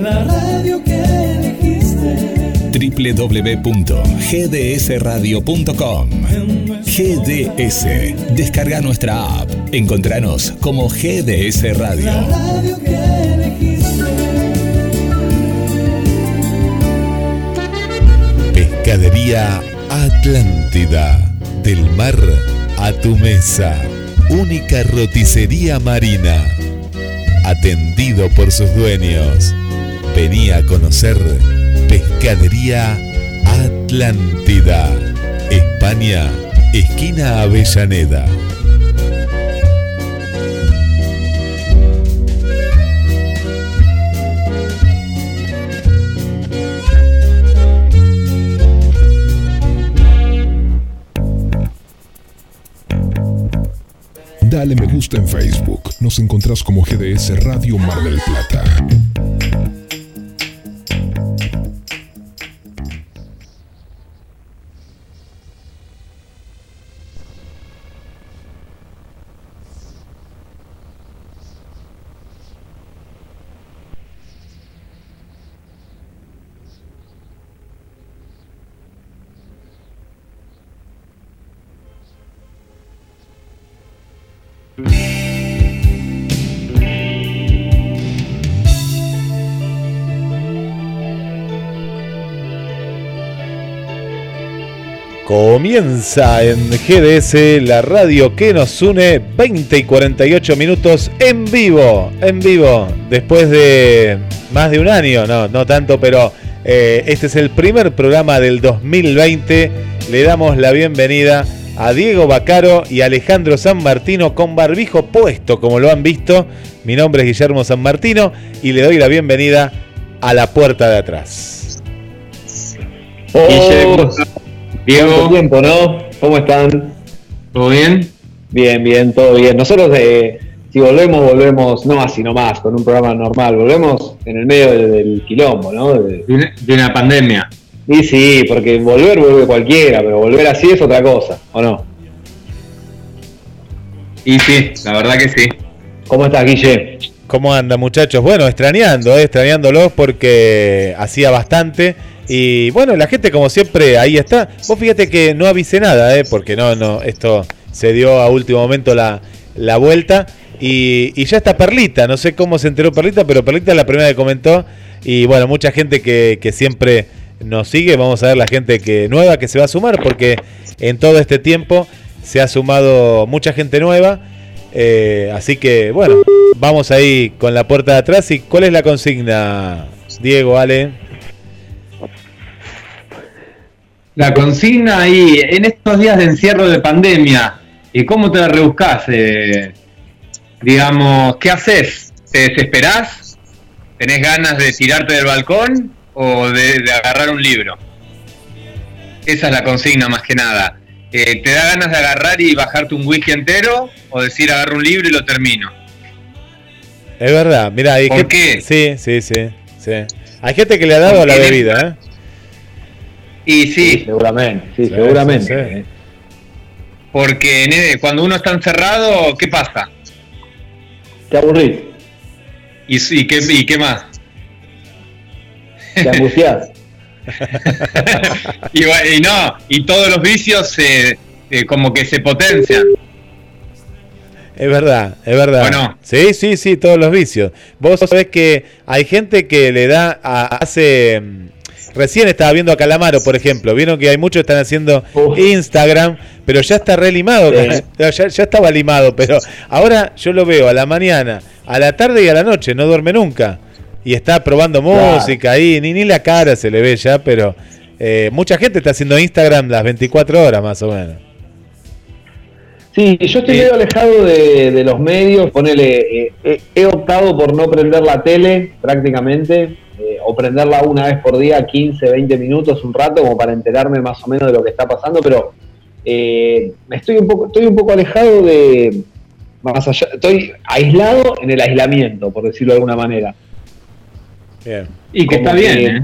La radio que elegiste. www.gdsradio.com GDS. Descarga nuestra app. Encontranos como GDS Radio. La radio que. Pescadería Atlántida. Del mar a tu mesa. Única roticería marina. Atendido por sus dueños. Venía a conocer Pescadería Atlántida. España, esquina Avellaneda. Dale me gusta en Facebook. Nos encontrás como GDS Radio Mar del Plata. Comienza en GDS, la radio que nos une, 20 y 48 minutos en vivo, en vivo, después de más de un año, no, no tanto, pero eh, este es el primer programa del 2020. Le damos la bienvenida a Diego Bacaro y Alejandro San Martino con barbijo puesto, como lo han visto. Mi nombre es Guillermo San Martino y le doy la bienvenida a la puerta de atrás. Guille, Diego. ¿Cuánto tiempo, no? ¿Cómo están? ¿Todo bien? Bien, bien, todo bien. Nosotros, eh, si volvemos, volvemos, no así nomás, con un programa normal, volvemos en el medio del, del quilombo, ¿no? De- De una, de una pandemia. y sí, porque volver vuelve cualquiera, pero volver así es otra cosa, ¿o no? Y sí, la verdad que sí. ¿Cómo estás, Guille? ¿Cómo anda, muchachos? Bueno, extrañando, eh, extrañándolos porque hacía bastante. Y bueno, la gente, como siempre, ahí está. Vos fíjate que no avisé nada, eh, porque no, no, esto se dio a último momento la, la vuelta. Y, y ya está Perlita, no sé cómo se enteró Perlita, pero Perlita es la primera que comentó. Y bueno, mucha gente que, que siempre nos sigue. Vamos a ver la gente que nueva que se va a sumar, porque en todo este tiempo se ha sumado mucha gente nueva. Eh, así que bueno, vamos ahí con la puerta de atrás. ¿Y cuál es la consigna, Diego, Ale? La consigna ahí, en estos días de encierro de pandemia, ¿y cómo te la rebuscás? Eh, digamos, ¿qué haces? ¿Te desesperás? ¿Tenés ganas de tirarte del balcón o de, de agarrar un libro? Esa es la consigna más que nada. Eh, ¿Te da ganas de agarrar y bajarte un whisky entero o decir agarro un libro y lo termino? Es verdad, mira, ¿Por qué? Sí, sí, sí, sí. Hay gente que le ha dado a la bebida, ¿eh? Y sí, seguramente, sí, Sí, seguramente. sí, sí. eh. porque cuando uno está encerrado, ¿qué pasa? Te aburrís, ¿Y, y, qué, y qué más? te angustiás. y, bueno, y no, y todos los vicios se, eh, como que se potencian. Es verdad, es verdad. ¿O no? Sí, sí, sí, todos los vicios. Vos sabés que hay gente que le da, a- hace... Recién estaba viendo a Calamaro, por ejemplo. Vieron que hay muchos que están haciendo Uf. Instagram, pero ya está re limado. Sí. Ya, ya estaba limado, pero ahora yo lo veo a la mañana, a la tarde y a la noche. No duerme nunca. Y está probando Claro. música ahí. Ni, ni la cara se le ve ya, pero eh, mucha gente está haciendo Instagram las 24 horas más o menos. Sí, yo estoy medio alejado de, de los medios, ponele, eh, eh, he optado por no prender la tele prácticamente, eh, o prenderla una vez por día, 15, 20 minutos, un rato, como para enterarme más o menos de lo que está pasando, pero eh, estoy, un poco, estoy un poco alejado de, más allá, estoy aislado en el aislamiento, por decirlo de alguna manera. Bien. Y que Como está bien, que- ¿eh?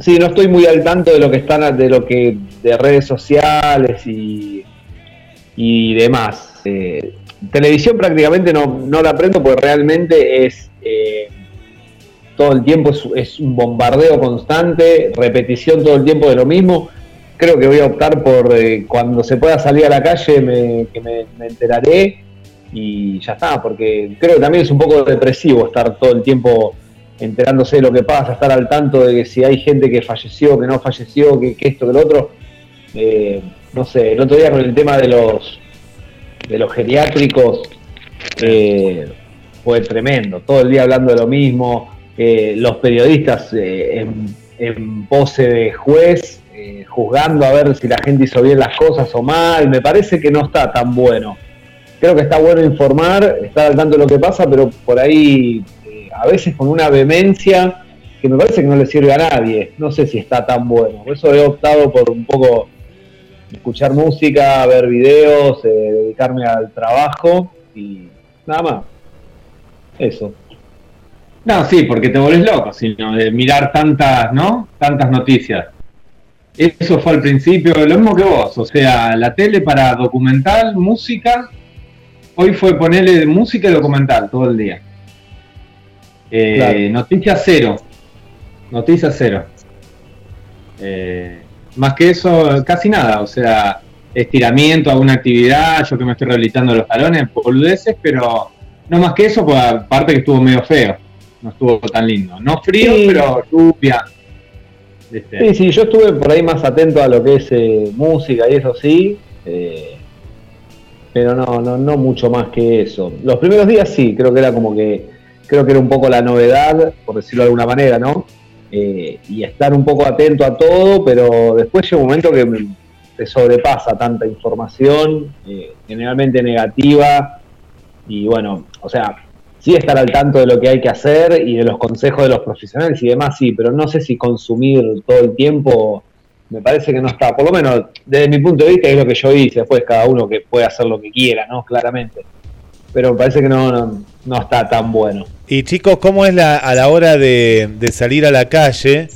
Sí, no estoy muy al tanto de lo que están, de lo que, de redes sociales y, y demás. Eh, televisión prácticamente no, no la aprendo porque realmente es, eh, todo el tiempo es, un bombardeo constante, repetición todo el tiempo de lo mismo. Creo que voy a optar por eh, cuando se pueda salir a la calle me, me, enteraré y ya está, porque creo que también es un poco depresivo estar todo el tiempo enterándose de lo que pasa, estar al tanto de que si hay gente que falleció, que no falleció, que, que esto, que lo otro. Eh, no sé, el otro día con el tema de los de los geriátricos eh, fue tremendo, todo el día hablando de lo mismo, los periodistas eh, en, en pose de juez, eh, juzgando a ver si la gente hizo bien las cosas o mal, me parece que no está tan bueno. Creo que está bueno informar, estar al tanto de lo que pasa, pero por ahí a veces con una vehemencia que me parece que no le sirve a nadie. No sé si está tan bueno. Por eso he optado por un poco escuchar música, ver videos, eh, dedicarme al trabajo y nada más. Eso. No, sí, porque te volvés loco, sino de mirar tantas, ¿no? Tantas noticias. Eso fue al principio, lo mismo que vos, o sea, la tele para documental, música, hoy fue ponerle música y documental todo el día. Eh, Claro. Noticias cero, noticias cero. Eh, más que eso, casi nada, o sea, estiramiento, alguna actividad, yo que me estoy rehabilitando los talones, boludeces, pero no más que eso, pues aparte que estuvo medio feo, no estuvo tan lindo. No frío, Sí. pero lluvia. ¿viste? Sí, sí, yo estuve por ahí más atento a lo que es eh, música y eso sí, eh, pero no, no, no mucho más que eso. Los primeros días sí, creo que era como que, creo que era un poco la novedad, por decirlo de alguna manera, ¿no? Eh, y estar un poco atento a todo, pero después llega un momento que te sobrepasa tanta información, eh, generalmente negativa, y bueno, o sea, sí estar al tanto de lo que hay que hacer y de los consejos de los profesionales y demás, sí, pero no sé si consumir todo el tiempo, me parece que no está, por lo menos desde mi punto de vista es lo que yo hice, después cada uno que puede hacer lo que quiera, ¿no? Claramente. Pero parece que no, no, está tan bueno. Y chicos, ¿cómo es la, a la hora de, de salir a la calle?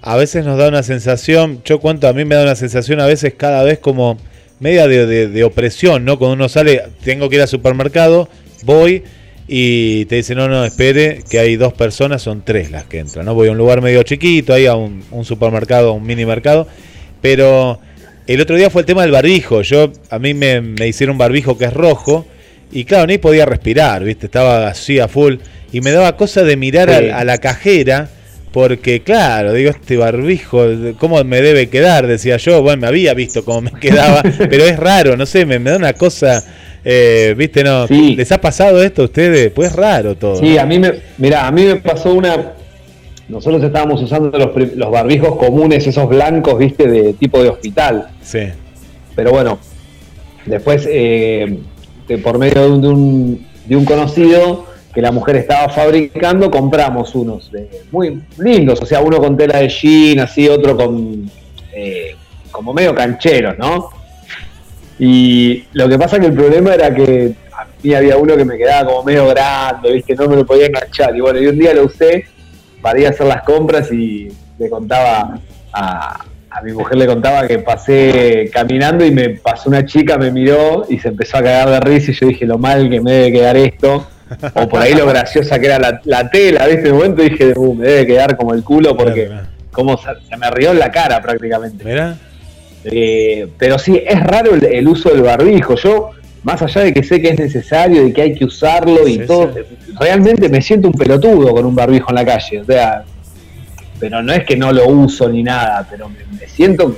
A veces nos da una sensación, yo cuento, a mí me da una sensación a veces cada vez como media de, de- de opresión, ¿no? Cuando uno sale, tengo que ir al supermercado, voy y te dicen, no, no, espere, que hay dos personas, son tres las que entran, ¿no? Voy a un lugar medio chiquito, ahí a un, un supermercado, un mini mercado, pero el otro día fue el tema del barbijo, yo, a mí me, me hicieron un barbijo que es rojo, y claro, ni podía respirar, ¿viste? Estaba así a full. Y me daba cosa de mirar Sí. a, a la cajera, porque claro, digo, este barbijo, ¿cómo me debe quedar? Decía yo, bueno, me había visto cómo me quedaba, pero es raro, no sé, me, me da una cosa, eh, ¿viste? No, Sí. ¿Les ha pasado esto a ustedes? Pues es raro todo. Sí, ¿no? a mí me, mira, a mí me pasó una. Nosotros estábamos usando los, los barbijos comunes, esos blancos, viste, de tipo de hospital. Sí. Pero bueno, después, eh, de- por medio de un, de, un, de un conocido que la mujer estaba fabricando, compramos unos muy lindos, o sea, uno con tela de jean, así, otro con eh, como medio cancheros, ¿no? Y lo que pasa que el problema era que a mí había uno que me quedaba como medio grande, ¿viste? No me lo podía enganchar. Y bueno, y un día lo usé para ir a hacer las compras y le contaba a, a mi mujer le contaba que pasé caminando y me pasó una chica, me miró y se empezó a cagar de risa y yo dije lo mal que me debe quedar esto. O por ahí lo graciosa que era la, la tela, ¿viste? En un momento dije, "Uh, me debe quedar como el culo porque Mirá, como se, se me rió en la cara prácticamente. mirá. Eh, pero sí, es raro el, el uso del barbijo. Yo, más allá de que sé que es necesario y que hay que usarlo y Sí, todo, realmente me siento un pelotudo con un barbijo en la calle. O sea, pero no es que no lo uso ni nada, pero me, me siento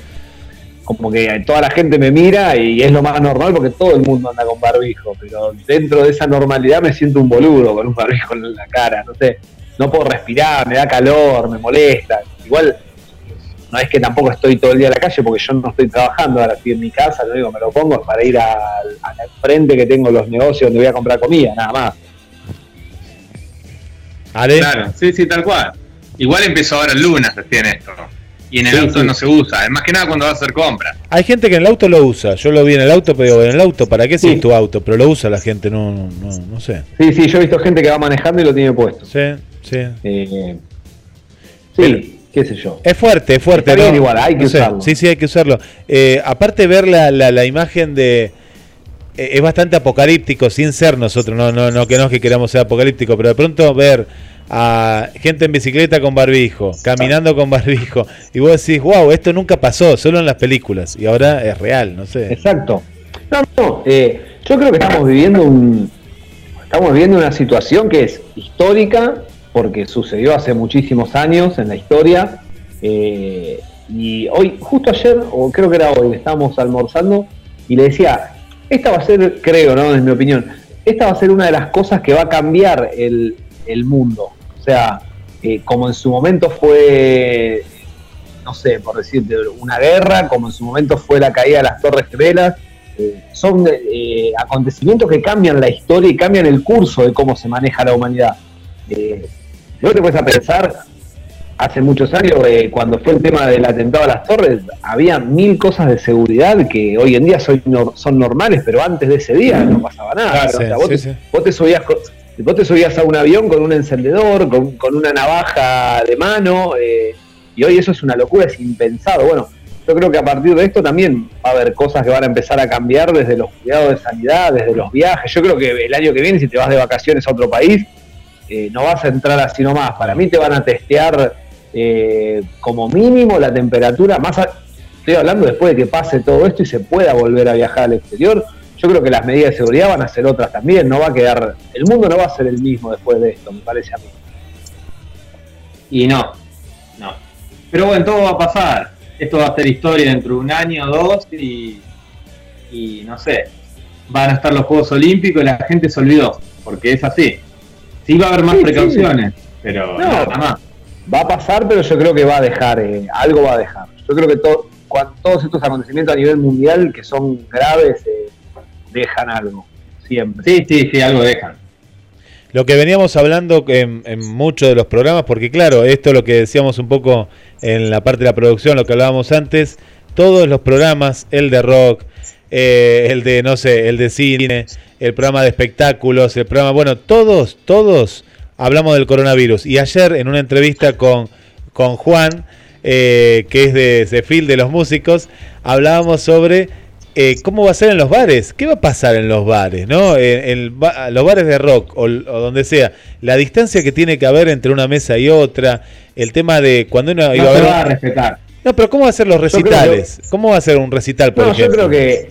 como que toda la gente me mira y es lo más normal porque todo el mundo anda con barbijo. Pero dentro de esa normalidad me siento un boludo con un barbijo en la cara. No sé, no puedo respirar, me da calor, me molesta. Igual no es que tampoco estoy todo el día en la calle porque yo no estoy trabajando, ahora estoy en mi casa, lo único que me lo pongo es para ir al, al frente que tengo los negocios donde voy a comprar comida, nada más. Ale, Claro, sí, sí, tal cual. Igual empezó ahora el lunes recién esto. Y en el Sí, auto sí. no se usa. Es más que nada cuando vas a hacer compras. hay gente que en el auto lo usa. Yo lo vi en el auto, pero en el auto, ¿para qué si Sí. es tu auto? Pero lo usa la gente, no, no, no, no sé. Sí, sí, yo he visto gente que va manejando y lo tiene puesto. Sí, sí. Eh, Pero- sí, qué sé yo. Es fuerte, es fuerte. Está bien ¿no? igual, hay que No sé, usarlo. Sí, sí, hay que usarlo. Eh, aparte ver la, la, la imagen de es bastante apocalíptico sin ser nosotros, no, no, no que no es que queramos ser apocalíptico, pero de pronto ver a gente en bicicleta con barbijo, caminando con barbijo, y vos decís, wow, esto nunca pasó, solo en las películas, y ahora es real, no sé. Exacto. No, no, eh, yo creo que estamos viviendo un, estamos viviendo una situación que es histórica, porque sucedió hace muchísimos años en la historia. eh, y hoy, justo ayer, o creo que era hoy, estábamos almorzando y le decía, esta va a ser, creo, ¿no? En mi opinión, esta va a ser una de las cosas que va a cambiar el, el mundo. O sea, eh, como en su momento fue, no sé, por decirte, una guerra, como en su momento fue la caída de las Torres Gemelas, eh, son eh, acontecimientos que cambian la historia y cambian el curso de cómo se maneja la humanidad. Luego te puedes pensar, hace muchos años, eh, cuando fue el tema del atentado a las torres, había mil cosas de seguridad que hoy en día son, son normales, pero antes de ese día no pasaba nada. Ah, O sea, vos, sí, te, sí. vos te subías vos te subías a un avión con un encendedor, con, con una navaja de mano, eh, y hoy eso es una locura, es impensado. Bueno, yo creo que a partir de esto también va a haber cosas que van a empezar a cambiar desde los cuidados de sanidad, desde los viajes. Yo creo que el año que viene, si te vas de vacaciones a otro país, eh, no vas a entrar así nomás. Para mí te van a testear eh, como mínimo la temperatura, más a- estoy hablando después de que pase todo esto y se pueda volver a viajar al exterior. Yo creo que las medidas de seguridad van a ser otras también, no va a quedar, el mundo no va a ser el mismo después de esto, me parece a mí. Y no, no. Pero bueno, todo va a pasar. Esto va a ser historia dentro de un año o dos y, y no sé, van a estar los Juegos Olímpicos y la gente se olvidó, porque es así. Sí va a haber más Sí, sí. precauciones, pero No. nada más. Va a pasar, pero yo creo que va a dejar, eh, algo va a dejar. Yo creo que to- todos estos acontecimientos a nivel mundial que son graves eh, dejan algo, siempre. Sí, sí, sí, algo dejan. Lo que veníamos hablando en, en muchos de los programas, porque claro, esto es lo que decíamos un poco en la parte de la producción, lo que hablábamos antes, todos los programas, el de rock, eh, el de, no sé, el de cine, el programa de espectáculos, el programa, bueno, todos, todos hablamos del coronavirus. Y ayer en una entrevista con, con Juan, eh, que es de Cefil, de los músicos, hablábamos sobre eh, cómo va a ser en los bares, qué va a pasar en los bares, ¿no? En, los bares de rock o, o donde sea, la distancia que tiene que haber entre una mesa y otra, el tema de cuando uno No iba a se ver... va a respetar. No, pero ¿cómo va a ser los que- recitales? ¿Cómo va a ser un recital, por No, yo ejemplo? creo que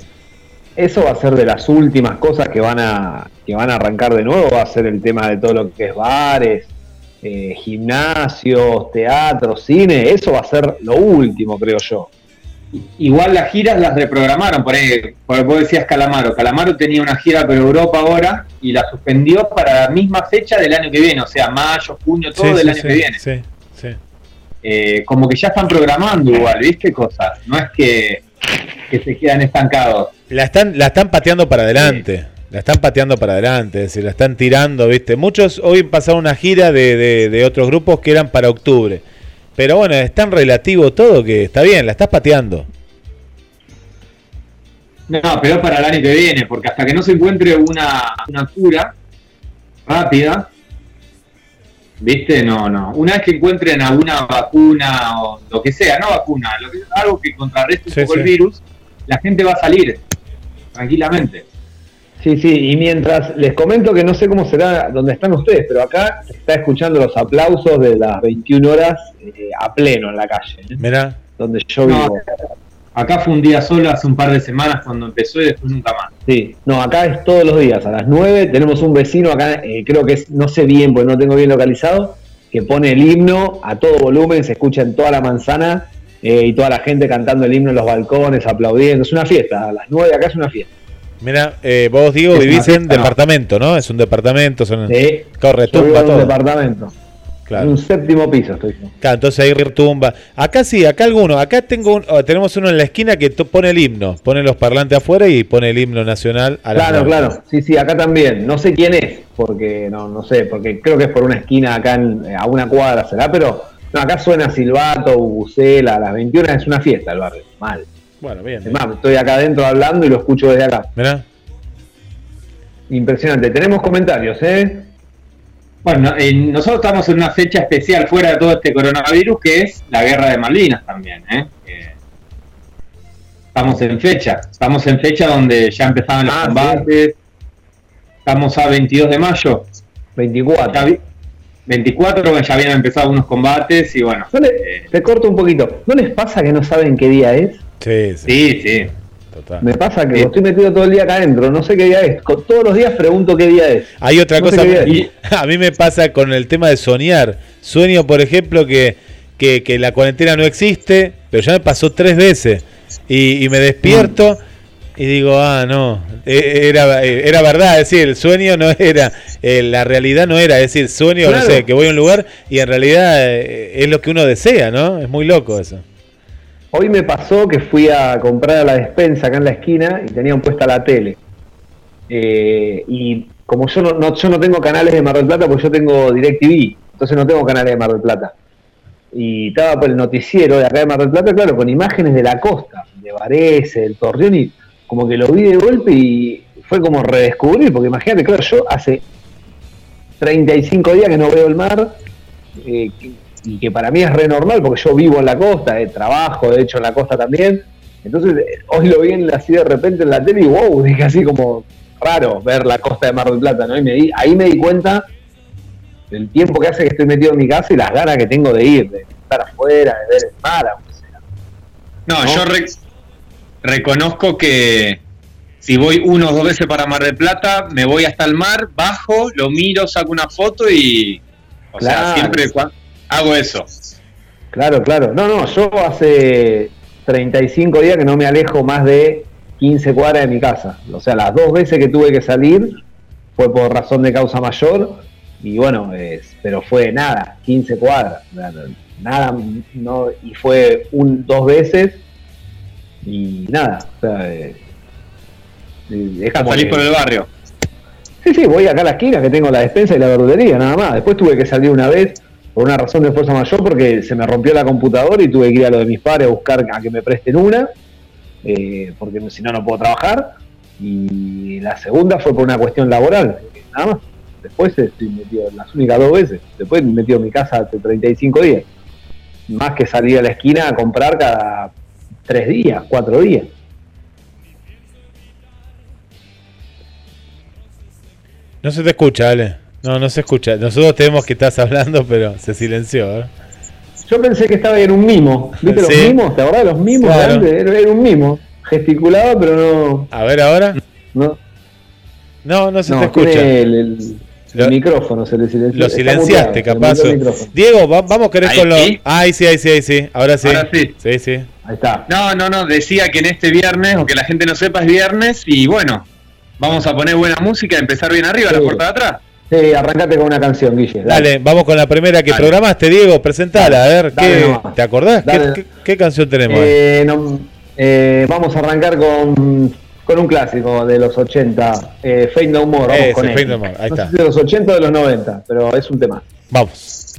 eso va a ser de las últimas cosas que van a que van a arrancar de nuevo, va a ser el tema de todo lo que es bares, eh, gimnasios, teatro, cine, eso va a ser lo último, creo yo. Igual las giras las reprogramaron, por ahí, por vos decías Calamaro. Calamaro tenía una gira por Europa ahora y la suspendió para la misma fecha del año que viene, o sea, mayo, junio, todo Sí, del sí, año sí, que viene. sí, sí. Eh, como que ya están programando igual, ¿viste? Cosas. No es que, que se quedan estancados. La están, la están pateando para adelante. La están pateando para adelante, es decir, la están tirando, ¿viste? Muchos hoy pasaron una gira de, de- de otros grupos que eran para octubre. Pero bueno, es tan relativo todo que está bien, la estás pateando. No, pero para el año que viene, porque hasta que no se encuentre una, una cura rápida, ¿viste? No, no. Una vez que encuentren alguna vacuna o lo que sea, no vacuna, lo que, algo que contrarreste un Sí, poco sí. el virus, la gente va a salir tranquilamente. Sí, sí, y mientras les comento que no sé cómo será donde están ustedes, pero acá se está escuchando los aplausos de las 21 horas eh, a pleno en la calle, ¿eh? Mirá, donde yo No, vivo. Acá fue un día solo hace un par de semanas cuando empezó y después nunca más. Sí, no, acá es todos los días, a las 9 tenemos un vecino acá, eh, creo que es, no sé bien, porque no tengo bien localizado, que pone el himno a todo volumen, se escucha en toda la manzana eh, y toda la gente cantando el himno en los balcones, aplaudiendo, es una fiesta, a las 9 acá es una fiesta. mirá, eh, vos Diego Es vivís en departamento, ¿no? Es un departamento, son, Sí, corre, tumba en un todo. En un séptimo piso estoy. Claro, entonces ahí retumba. Acá sí, acá alguno. Acá tengo un- oh, tenemos uno en la esquina que pone el himno. Pone los parlantes afuera y pone el himno nacional a Claro, claro, sí, sí, acá también. No sé quién es, porque no, no sé, porque creo que es por una esquina acá en- eh, a una cuadra será, pero no, acá suena silbato, bucela, a las 21 es una fiesta el barrio, mal. Bueno, bien. Es más, estoy acá adentro hablando y lo escucho desde acá. Mirá. Impresionante. Tenemos comentarios, ¿eh? Bueno, eh, nosotros estamos en una fecha especial fuera de todo este coronavirus que es la guerra de Malvinas también, ¿eh? Estamos en fecha. Estamos en fecha donde ya empezaban los Ah, combates. Estamos a 22 de mayo. 24. Ya vi- 24, ya habían empezado unos combates y bueno. ¿No le- eh, te corto un poquito. ¿No les pasa que no saben qué día es? Sí, sí, sí, sí. Total. Me pasa que estoy metido todo el día acá adentro, no sé qué día es. Todos los días pregunto qué día es. Hay otra No cosa, a mí me pasa con el tema de soñar. Sueño, por ejemplo, que, que, que la cuarentena no existe, pero ya me pasó tres veces. Y, y me despierto y digo, ah, no, eh, era, eh, era verdad, es decir, el sueño no era, eh, la realidad no era, es decir, sueño, Claro. no sé, que voy a un lugar y en realidad eh, es lo que uno desea, ¿no? Es muy loco eso. Hoy me pasó que fui a comprar a la despensa acá en la esquina y tenían puesta la tele. Eh, y como yo no, yo no tengo canales de Mar del Plata, porque yo tengo DirecTV, entonces no tengo canales de Mar del Plata. Y estaba por el noticiero de acá de Mar del Plata, claro, con imágenes de la costa, de Varese, del Torreón, y como que lo vi de golpe y fue como redescubrir, porque imagínate, claro, yo hace 35 días que no veo el mar, eh, y que para mí es re normal, porque yo vivo en la costa, eh, trabajo, de hecho en la costa también. Entonces, eh, hoy lo vi en la, así de repente en la tele y wow, dije así como raro ver la costa de Mar del Plata, ¿no? Y me di- ahí me di cuenta del tiempo que hace que estoy metido en mi casa y las ganas que tengo de ir, de estar afuera, de ver el mar, aunque sea. No, ¿No? yo re- reconozco que si voy uno o dos veces para Mar del Plata, me voy hasta el mar, bajo, lo miro, saco una foto y. O sea, siempre hago eso. Claro, claro. No, no, yo hace 35 días que no me alejo más de 15 cuadras de mi casa. O sea, las dos veces que tuve que salir fue por razón de causa mayor y bueno, es- pero fue nada, 15 cuadras. Nada, no, y fue un, dos veces y nada. O sea, eh, es como que- por el barrio. Sí, sí, voy acá a la esquina que tengo la despensa y la verdulería, nada más. Después tuve que salir una vez por una razón de fuerza mayor porque se me rompió la computadora y tuve que ir a lo de mis padres a buscar a que me presten una, eh, porque si no, no puedo trabajar. Y la segunda fue por una cuestión laboral, nada más. Después estoy metido las únicas dos veces. Después me he metido en mi casa hace 35 días. Más que salir a la esquina a comprar cada tres días, cuatro días. No se te escucha, Ale. No, no se escucha. Nosotros tenemos que estás hablando, pero se silenció. ¿eh? Yo pensé que estaba en un mimo. ¿Viste Sí. los mimos? ¿Te acordás de los mimos? Claro. de antes? Era, un mimo. Gesticulaba, pero no. A ver ahora. No, No, no se no te escucha. tiene el, el- el micrófono, se le silenció. Lo silenciaste, capaz. Diego, va- vamos a querer Ahí con los. sí. Ahí sí, ahí sí, ahí sí. Ahora sí. Ahora sí. Sí, sí. Ahí está. No, no, no, decía que en este viernes, o que la gente no sepa, es viernes y bueno, vamos a poner buena música, empezar bien arriba, la puerta de atrás. Sí, arrancate con una canción, Guille. Dale, vamos con la primera que Dale. programaste, Diego. Presentala, a ver. Dale ¿qué. ¿Te acordás? ¿Qué, Dale. qué- qué canción tenemos? Eh, no, eh, vamos a arrancar con, con un clásico de los 80, eh, Fade No More. Vamos Ese, con Fade él. No More, ahí no está. sé si de los 80 o de los 90, pero es un tema. Vamos.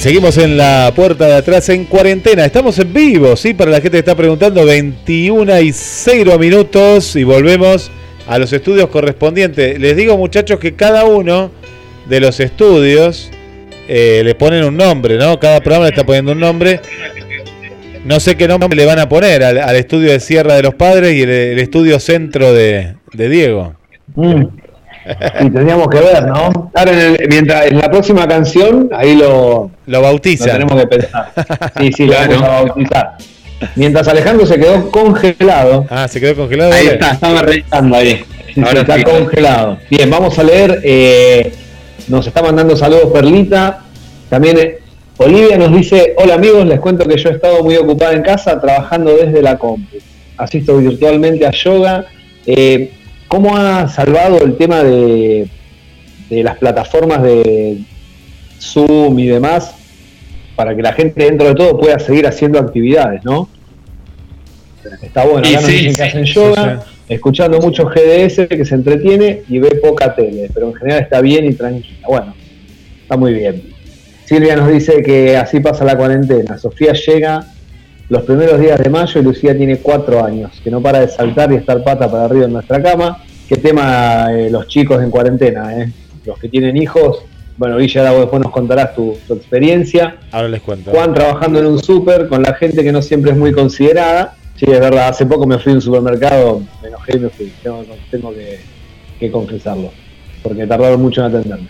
Seguimos en la puerta de atrás en cuarentena. Estamos en vivo, ¿sí? Para la gente que está preguntando, 21 y 0 minutos y volvemos a los estudios correspondientes. Les digo, muchachos, que cada uno de los estudios eh, le ponen un nombre, ¿no? Cada programa le está poniendo un nombre. No sé qué nombre le van a poner al, estudio de Sierra de los Padres y el, estudio centro de, de Diego. Mm. Y tendríamos que ver, ¿no? Ahora, en, el- mientras, en la próxima canción, ahí lo, Lo lo bautizan. tenemos que pensar. Sí, sí, Claro. lo vamos a bautizar. Mientras Alejandro se quedó congelado. Ah, se quedó congelado. Ahí Dale. está, estaba revisando ahí. Ahora está sí. congelado. Bien, vamos a leer. eh, nos está mandando saludos Perlita. También eh, Olivia nos dice: Hola amigos, les cuento que yo he estado muy ocupada en casa trabajando desde la compu. Asisto virtualmente a yoga. Eh, ¿Cómo ha salvado el tema de, de las plataformas de Zoom y demás para que la gente dentro de todo pueda seguir haciendo actividades, ¿no? Está bueno, acá sí, dicen que sí, hacen sí, yoga, escuchando mucho GDS que se entretiene y ve poca tele, pero en general está bien y tranquila. Bueno, está muy bien. Silvia nos dice que así pasa la cuarentena. Sofía llega los primeros días de mayo y Lucía tiene cuatro años, que no para de saltar y estar pata para arriba en nuestra cama. Qué tema eh, los chicos en cuarentena, eh? Los que tienen hijos. Bueno, Villa, ahora después nos contarás tu, tu experiencia. Ahora les cuento. Juan trabajando en un súper con la gente que no siempre es muy considerada. Sí, es verdad, hace poco me fui a un supermercado, me enojé y me fui. Tengo, tengo que, que confesarlo, porque tardaron mucho en atenderme.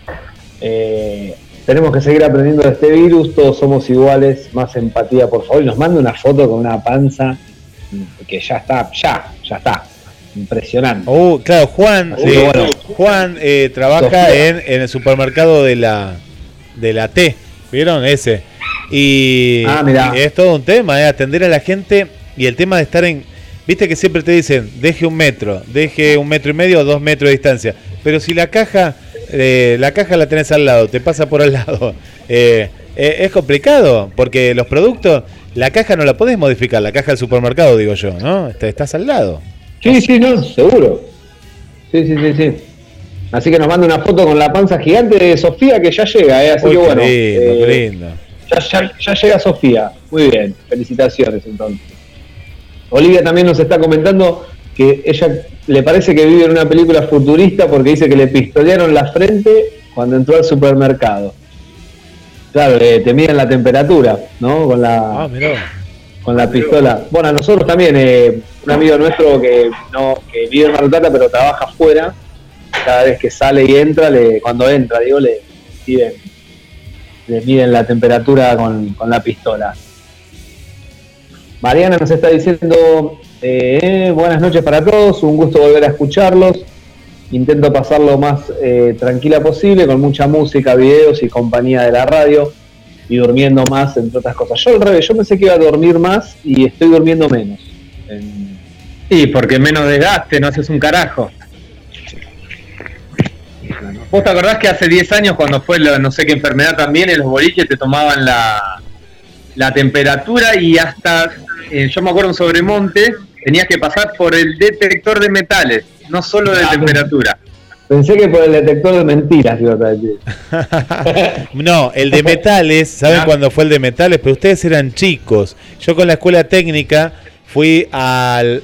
Eh, tenemos que seguir aprendiendo de este virus, todos somos iguales, más empatía, por favor. Y nos manda una foto con una panza que ya está, ya, ya está. Impresionante. Uh, claro, Juan, eh, que bueno. Juan eh, trabaja en, en el supermercado de la de la T, ¿vieron? Ese. Y, Ah, mirá. y es todo un tema, eh, atender a la gente y el tema de estar en... Viste que siempre te dicen, deje un metro, deje un metro y medio o dos metros de distancia. Pero si la caja, eh, la caja la tenés al lado, te pasa por al lado, eh, eh, es complicado, porque los productos, la caja no la podés modificar, la caja del supermercado, digo yo, ¿no? Está- Estás al lado. Sí, sí, no, seguro. Sí, sí, sí, sí. Así que nos manda una foto con la panza gigante de Sofía que ya llega, ¿eh? Así Uy, que qué bueno. lindo, qué lindo. ya, ya- ya llega Sofía. Muy bien, felicitaciones entonces. Olivia también nos está comentando que ella le parece que vive en una película futurista porque dice que le pistolearon la frente cuando entró al supermercado. Claro, te miden la temperatura, ¿no? Con la, Ah, con la pistola. Bueno, a nosotros también, eh, un amigo nuestro que no que vive en Mar del Plata pero trabaja afuera, cada vez que sale y entra, le, cuando entra, digo, le miden, le miden la temperatura con, con la pistola. Mariana nos está diciendo eh, buenas noches para todos, un gusto volver a escucharlos. Intento pasarlo más eh, tranquila posible, con mucha música, videos y compañía de la radio y durmiendo más, entre otras cosas. Yo al revés, yo pensé que iba a dormir más y estoy durmiendo menos. En- Sí, porque menos desgaste, no haces un carajo. ¿Vos te acordás que hace 10 años cuando fue lo- no sé qué enfermedad también en los boliches te tomaban la, la temperatura y hasta, eh, yo me acuerdo en Sobremonte, tenías que pasar por el detector de metales, no solo de Ah, temperatura. Pensé que por el detector de mentiras iba a decir. No, el de metales, ¿saben Ah. cuándo fue el de metales? Pero ustedes eran chicos. Yo con la escuela técnica fui al,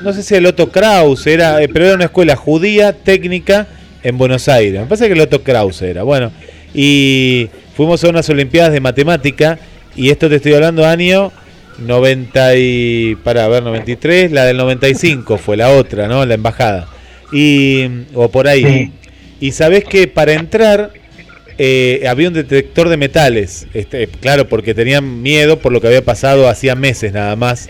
no sé si el Otto Kraus, era, eh, pero era una escuela judía técnica en Buenos Aires. Me parece que el Otto Kraus era. Bueno, y fuimos a unas Olimpiadas de Matemática y esto te estoy hablando año 90 y, para ver, 93, la del 95 fue la otra, ¿no? La embajada. Y, o por ahí. Sí. Y sabés que para entrar eh, había un detector de metales. Este, claro, porque tenían miedo por lo que había pasado hacía meses nada más.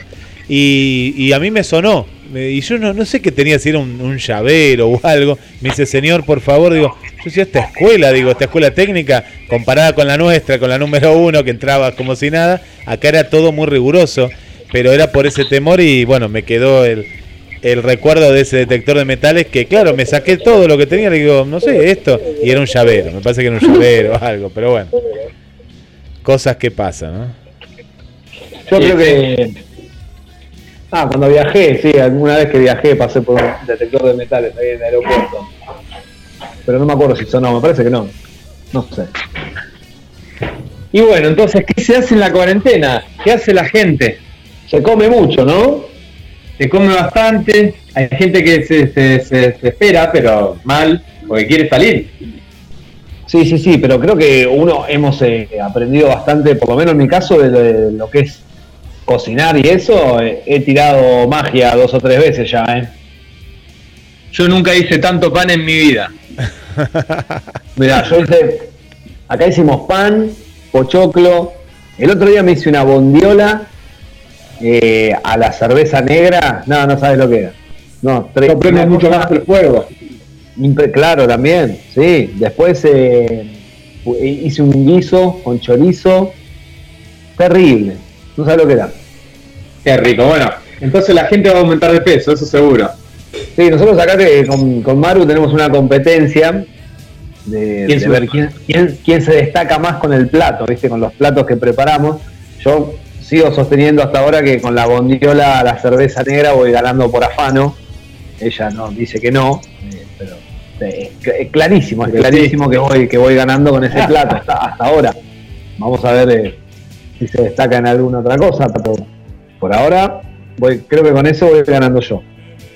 Y, y a mí me sonó. Y yo no, no sé qué tenía, si era un, llavero o algo. Me dice, señor, por favor, digo, yo decía, esta escuela, digo, esta escuela técnica, comparada con la nuestra, con la número uno, que entraba como si nada, acá era todo muy riguroso, pero era por ese temor y bueno, me quedó el, el recuerdo de ese detector de metales que, claro, me saqué todo lo que tenía, le digo, no sé, esto, y era un llavero, me parece que era un llavero o algo, pero bueno, cosas que pasan, ¿no? Yo creo que. Ah, cuando viajé, sí, alguna vez que viajé pasé por un detector de metales ahí en el aeropuerto. Pero no me acuerdo si sonó, me parece que no. No sé. Y bueno, entonces, ¿qué se hace en la cuarentena? ¿Qué hace la gente? Se come mucho, ¿no? Se come bastante, hay gente que se, se, espera, pero mal, porque quiere salir. Sí, sí, sí, pero creo que uno hemos eh, aprendido bastante, por lo menos en mi caso, de lo que es cocinar y eso. eh, he tirado magia dos o tres veces ya, ¿eh? Yo nunca hice tanto pan en mi vida. Mirá, yo hice. Acá hicimos pan, pochoclo. El otro día me hice una bondiola eh, a la cerveza negra. No, no sabes lo que era. No, tres- No prende mucho más el fuego. Claro, también, sí. Después eh, hice un guiso con chorizo. Terrible. No sabes lo que era. Qué rico. Bueno, entonces la gente va a aumentar de peso, eso seguro. Sí, nosotros acá que con, con Maru tenemos una competencia de, ¿Quién de ver quién, quién, quién se destaca más con el plato, ¿viste? Con los platos que preparamos. Yo sigo sosteniendo hasta ahora que con la bondiola, la cerveza negra, voy ganando por afano. Ella no dice que no, eh, pero eh, es cl- es clarísimo, es clarísimo que voy que voy ganando con ese plato hasta, hasta ahora. Vamos a ver eh, si se destaca en alguna otra cosa, pero por ahora voy, creo que con eso voy ganando yo.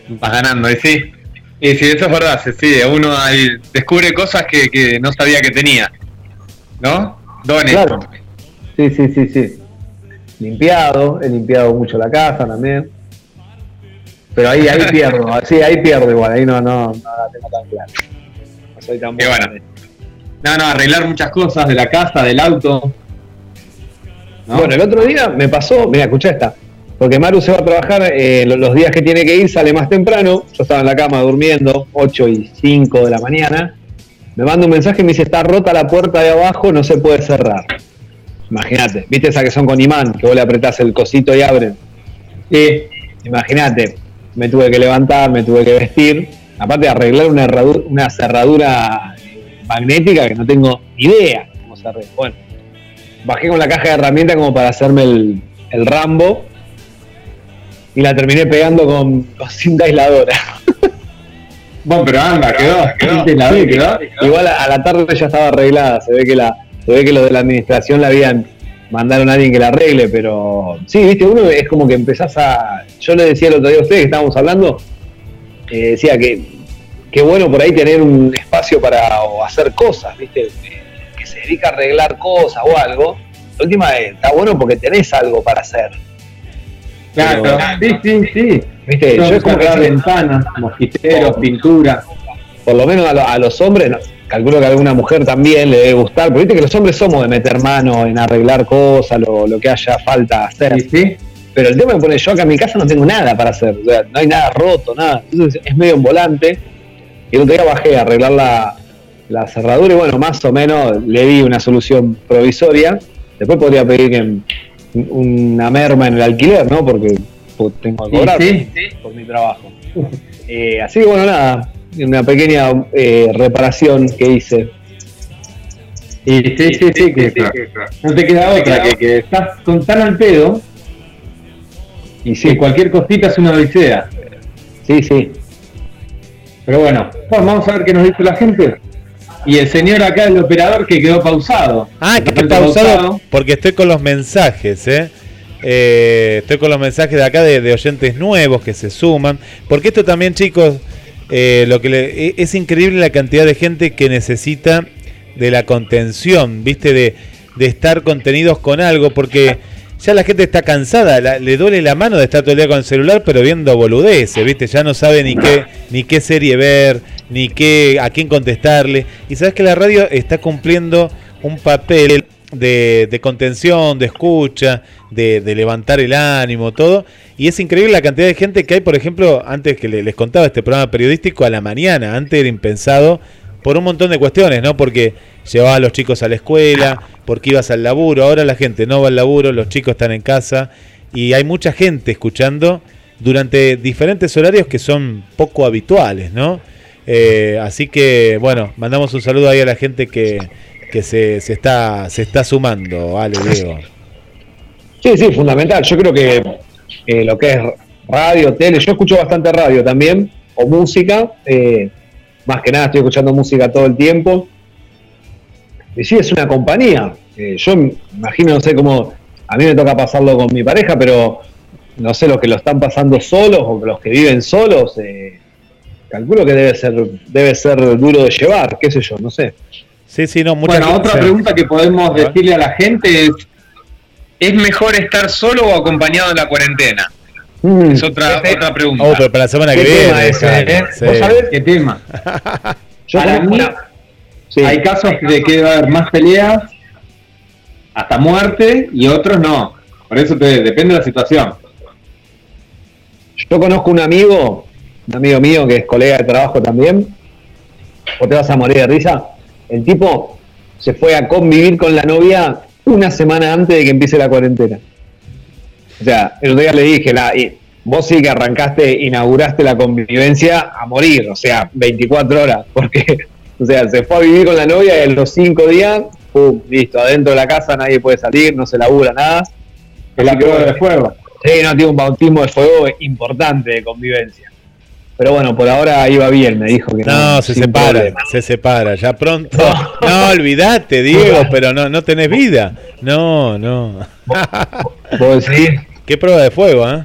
Vas ganando, y sí. Y sí, eso es verdad, sigue. Uno ahí descubre cosas que, que no sabía que tenía. ¿No? Dones. Claro. Sí, sí, sí, sí. Limpiado, he limpiado mucho la casa también. Pero ahí, ahí pierdo, sí, ahí pierdo igual, ahí no, no, no la tengo tan clara. No soy tan Qué bueno. bueno. No, no, arreglar muchas cosas de la casa, del auto. ¿No? Bueno, el otro día me pasó, mira, escucha esta, porque Maru se va a trabajar eh, lo- los días que tiene que ir, sale más temprano, yo estaba en la cama durmiendo, 8 y 5 de la mañana, me manda un mensaje y me dice, está rota la puerta de abajo, no se puede cerrar. Imagínate, viste esa que son con imán, que vos le apretás el cosito y abren. Sí. Imagínate, me tuve que levantar, me tuve que vestir, aparte arreglar una, cerradura magnética que no tengo idea cómo se arregla. Bueno, bajé con la caja de herramientas como para hacerme el, el Rambo y la terminé pegando con, con cinta aisladora. Bueno, pero anda, quedó. ¿Viste la Sí, vez, quedó? Igual a, a la tarde ya estaba arreglada, se ve que la, se ve que los de la administración la habían mandaron a alguien que la arregle, pero sí, viste, uno es como que empezás a. Yo le decía el otro día a ustedes que estábamos hablando, eh, decía que qué bueno por ahí tener un espacio para o hacer cosas, viste, dedica a arreglar cosas o algo. La última es, está bueno porque tenés algo para hacer. Claro, Pero- sí, sí, sí. Viste, yo es como que ventanas, mosquiteros, pintura. por lo menos a, lo- a los hombres, no, calculo que a alguna mujer también le debe gustar, porque viste que los hombres somos de meter mano en arreglar cosas, lo, lo que haya falta hacer. Sí, sí. Pero el tema que pone yo acá en mi casa no tengo nada para hacer, o sea, no hay nada roto, nada. Entonces es medio en volante. Y el otro día bajé a arreglar la, la cerradura y bueno, más o menos le di una solución provisoria. Después podría pedir que un- una merma en el alquiler, ¿no? Porque pues, tengo que Sí, cobrar sí. por mi trabajo. Eh, así que bueno, nada, una pequeña eh, reparación que hice. Y sí, sí, sí, que no te queda otra, que, que estás con tan al pedo Y sí, cualquier cosita es una odisea. sí, sí. Pero bueno, bueno, vamos a ver qué nos dice la gente. Y el señor acá, el operador, que quedó pausado. Ah, que repente pausado porque estoy con los mensajes, ¿eh? Eh, estoy con los mensajes de acá de, de oyentes nuevos que se suman. Porque esto también, chicos, eh, lo que le- e- es increíble la cantidad de gente que necesita de la contención, ¿viste? De, de estar contenidos con algo, porque ya la gente está cansada, la- le duele la mano de estar todo el día con el celular, pero viendo boludeces, ¿viste? Ya no sabe ni qué, ni qué serie ver, ni qué, a quién contestarle. Y sabes que la radio está cumpliendo un papel de, de contención, de escucha, de, de levantar el ánimo, todo. Y es increíble la cantidad de gente que hay, por ejemplo, antes que le- les contaba este programa periodístico a la mañana, antes era impensado por un montón de cuestiones, ¿no? Porque llevaba a los chicos a la escuela, porque ibas al laburo, ahora la gente no va al laburo, los chicos están en casa y hay mucha gente escuchando durante diferentes horarios que son poco habituales, ¿no? Eh, así que, bueno, mandamos un saludo ahí a la gente que, que se, se está, se está sumando, vale, Diego. Sí, sí, fundamental. Yo creo que eh, lo que es radio, tele, yo escucho bastante radio también, o música. eh, más que nada estoy escuchando música todo el tiempo. Y sí, es una compañía. Eh, yo imagino, no sé cómo, a mí me toca pasarlo con mi pareja, pero no sé, los que lo están pasando solos o los que viven solos, eh, calculo que debe ser, debe ser duro de llevar, qué sé yo, no sé. Sí, sí, no, muchas Bueno, otra pregunta que podemos decirle a la gente es, ¿es mejor estar solo o acompañado en la cuarentena? Mm, Es otra, este- otra pregunta. Oh, pero para la semana que ¿Qué tema viene. Jaime, eh? sí. ¿Vos sabés? ¿Qué tema? Yo Para mí- sí. Hay casos de que va a haber más peleas, hasta muerte, y otros no. Por eso te, depende de la situación. Yo conozco un amigo, un amigo mío que es colega de trabajo también, o te vas a morir de risa. El tipo se fue a convivir con la novia una semana antes de que empiece la cuarentena. O sea, el otro día le dije, la, y vos sí que arrancaste, inauguraste la convivencia a morir, o sea, 24 horas, porque, o sea, se fue a vivir con la novia y en los cinco días, pum, listo, adentro de la casa nadie puede salir, no se labura nada. Es la prueba de fuego. Sí, no, tiene un bautismo de fuego importante de convivencia. Pero bueno, por ahora iba bien, me dijo que no. No, se separa, problema. se separa, ya pronto. No, olvídate, Diego, pero no, no tenés vida. No, no. ¿Vos decís? Qué prueba de fuego, ¿eh?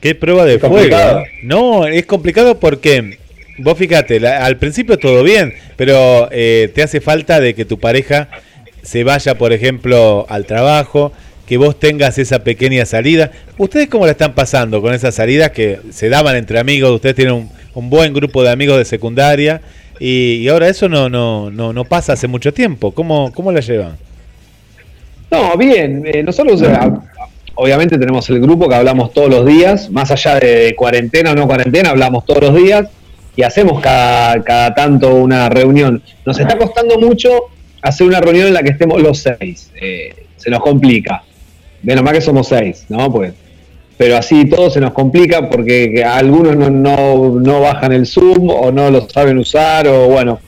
Qué prueba de Es fuego. complicado. No, es complicado porque vos fíjate, la- al principio todo bien, pero eh, te hace falta de que tu pareja se vaya, por ejemplo, al trabajo, que vos tengas esa pequeña salida. ¿Ustedes cómo la están pasando con esas salidas que se daban entre amigos? Ustedes tienen un, buen grupo de amigos de secundaria y, ahora eso no, no, no, no pasa hace mucho tiempo. ¿Cómo, cómo la llevan? No, bien. eh, nosotros, obviamente, tenemos el grupo que hablamos todos los días, más allá de cuarentena o no cuarentena, hablamos todos los días y hacemos cada, cada tanto una reunión. Nos está costando mucho hacer una reunión en la que estemos los seis. eh, se nos complica. Menos mal que somos seis, ¿no? Pues. Pero así todo se nos complica porque que algunos no, no, no bajan el Zoom o no lo saben usar o bueno.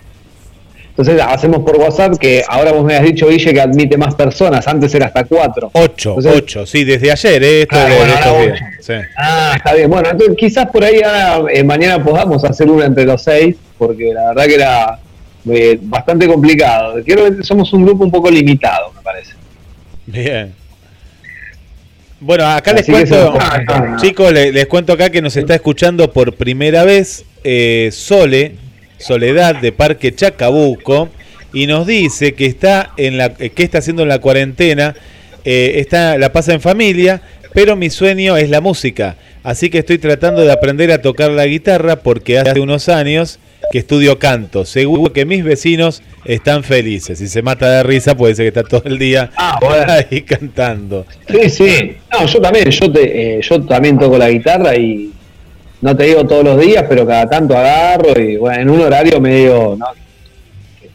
Entonces hacemos por WhatsApp que ahora vos me has dicho, Guille, que admite más personas. Antes era hasta cuatro. Ocho, Entonces- ocho, sí, desde ayer, ¿eh? Esto Ah, de- bueno, estos ahora días. Sí. Ah, está bien. Bueno, entonces quizás por ahí ahora, eh, mañana podamos hacer una entre los seis, porque la verdad que era eh, bastante complicado. Quiero que somos un grupo un poco limitado, me parece. Bien. Bueno, acá les Así cuento, nos complica. chicos, le- les, cuento acá que nos está escuchando por primera vez eh, Sole, Soledad de Parque Chacabuco, y nos dice que está en la, eh, que está haciendo en la cuarentena, eh, está, la pasa en familia, pero mi sueño es la música, así que estoy tratando de aprender a tocar la guitarra porque hace unos años que estudio canto. Seguro que mis vecinos están felices. Si se mata de risa, puede ser que está todo el día Ah, bueno. ahí cantando. Sí, sí. No, yo también, yo, te, eh, yo también toco la guitarra y no te digo todos los días, pero cada tanto agarro y bueno, en un horario medio ¿no?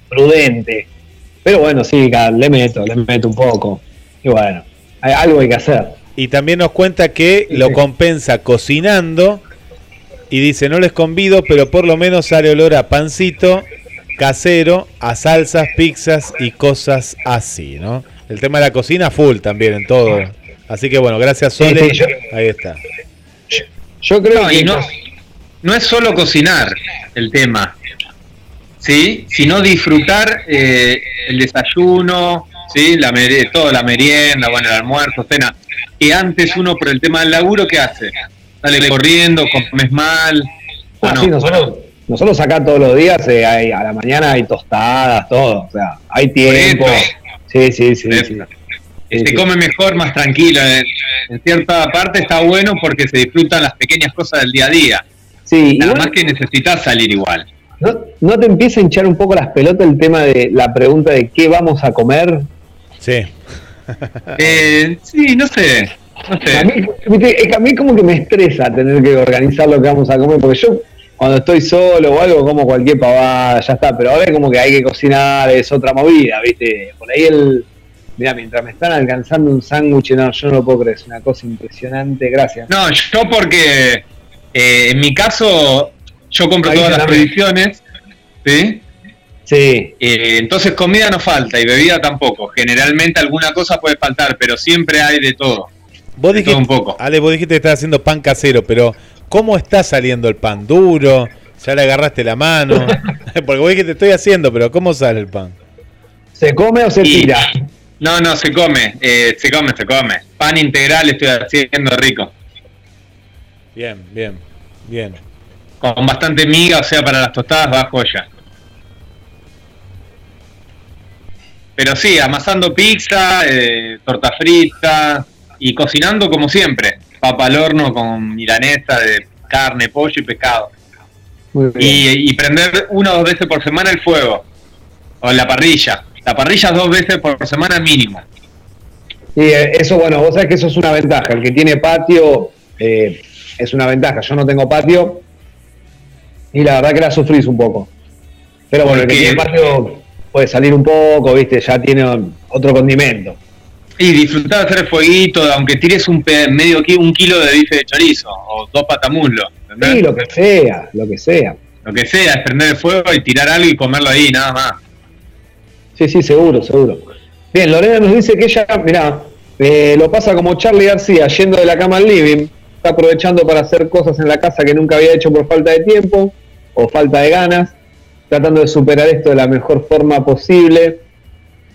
prudente. Pero bueno, sí, le meto, le meto un poco. Y bueno, hay, algo hay que hacer. Y también nos cuenta que lo compensa cocinando y dice, no les convido, pero por lo menos sale olor a pancito casero, a salsas, pizzas y cosas así, ¿no? El tema de la cocina full también en todo. Así que bueno, gracias Sole. sí, yo- Ahí está. Yo creo No, que y no, no es solo cocinar el tema, ¿sí? Sino disfrutar eh, el desayuno, ¿sí? La mere- toda la merienda, bueno, el almuerzo, cena. Que antes uno por el tema del laburo, ¿qué hace? Sale corriendo, comes mal. ¿o Ah, no? sí, nosotros, nosotros acá todos los días, eh, hay- a la mañana hay tostadas, todo. O sea, hay tiempo. eso. Sí, sí, sí. Se sí. come mejor, más tranquilo. En, en cierta parte está bueno porque se disfrutan las pequeñas cosas del día a día. Sí, Nada igual, más que necesitas salir igual. ¿no, ¿no te empieza a hinchar un poco las pelotas el tema de la pregunta de qué vamos a comer? Sí. Eh, sí, no sé. No A mí, viste, es que a mí como que me estresa tener que organizar lo que vamos a comer, porque yo cuando estoy solo o algo como cualquier pavada, ya está, pero ahora es como que hay que cocinar, es otra movida, ¿viste? Por ahí el... Mira, mientras me están alcanzando un sándwich, no, yo no lo puedo creer, es una cosa impresionante, gracias. No, yo porque eh, en mi caso yo compro Ahí todas las provisiones, ¿sí? Sí, Eh, entonces comida no falta y bebida tampoco. Generalmente alguna cosa puede faltar, pero siempre hay de todo. Vos dijiste, un poco. Ale, vos dijiste que estás haciendo pan casero, pero ¿cómo está saliendo el pan? ¿Duro? ¿Ya le agarraste la mano? Porque vos dijiste estoy haciendo, pero ¿cómo sale el pan? ¿Se come o se Y- tira? No, no, se come, eh, se come, se come. Pan integral estoy haciendo rico. Bien, bien, bien. Con bastante miga, o sea, para las tostadas va joya. Pero sí, amasando pizza, eh, torta frita y cocinando como siempre. Papa al horno con milanesa de carne, pollo y pescado. Muy bien. Y, y prender una o dos veces por semana el fuego. O la parrilla. La parrilla dos veces por semana mínimo. Y eh, eso, bueno, vos sabés que eso es una ventaja. El que tiene patio eh, es una ventaja. Yo no tengo patio y la verdad que la sufrís un poco. Pero bueno, el que tiene patio puede salir un poco, ¿viste? Ya tiene otro condimento. Y disfrutar de hacer el fueguito, aunque tires un medio un kilo de bife de chorizo o dos patamuslos. Sí, lo que sea, lo que sea. Lo que sea, es prender el fuego y tirar algo y comerlo ahí, nada más. Sí, sí, seguro, seguro. Bien, Lorena nos dice que ella, mirá, eh, lo pasa como Charlie García, yendo de la cama al living, está aprovechando para hacer cosas en la casa que nunca había hecho por falta de tiempo o falta de ganas, tratando de superar esto de la mejor forma posible,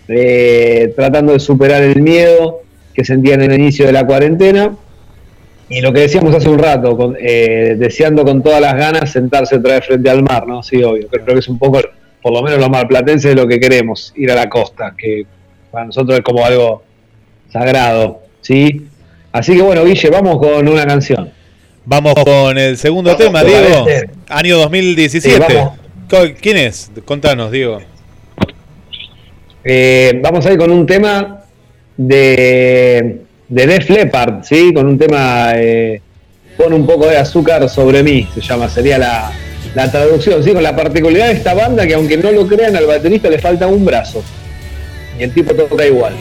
eh, tratando de superar el miedo que sentían en el inicio de la cuarentena. Y lo que decíamos hace un rato, con- eh, deseando con todas las ganas sentarse otra vez frente al mar, ¿no? Sí, obvio. Creo que es un poco, por lo menos los marplatenses, es lo que queremos, ir a la costa, que para nosotros es como algo sagrado, ¿sí? Así que bueno, Guille, vamos con una canción. Vamos con el segundo Vamos, tema, ¿te Diego. parece? Año 2017. Sí, ¿Quién es? Contanos, Diego. Eh, vamos a ir con un tema de, de Def Leppard, ¿sí? Con un tema, eh, pon un poco de azúcar sobre mí, se llama, sería la, la traducción, ¿sí? Con la particularidad de esta banda que aunque no lo crean, al baterista le falta un brazo. Y el tipo toca igual.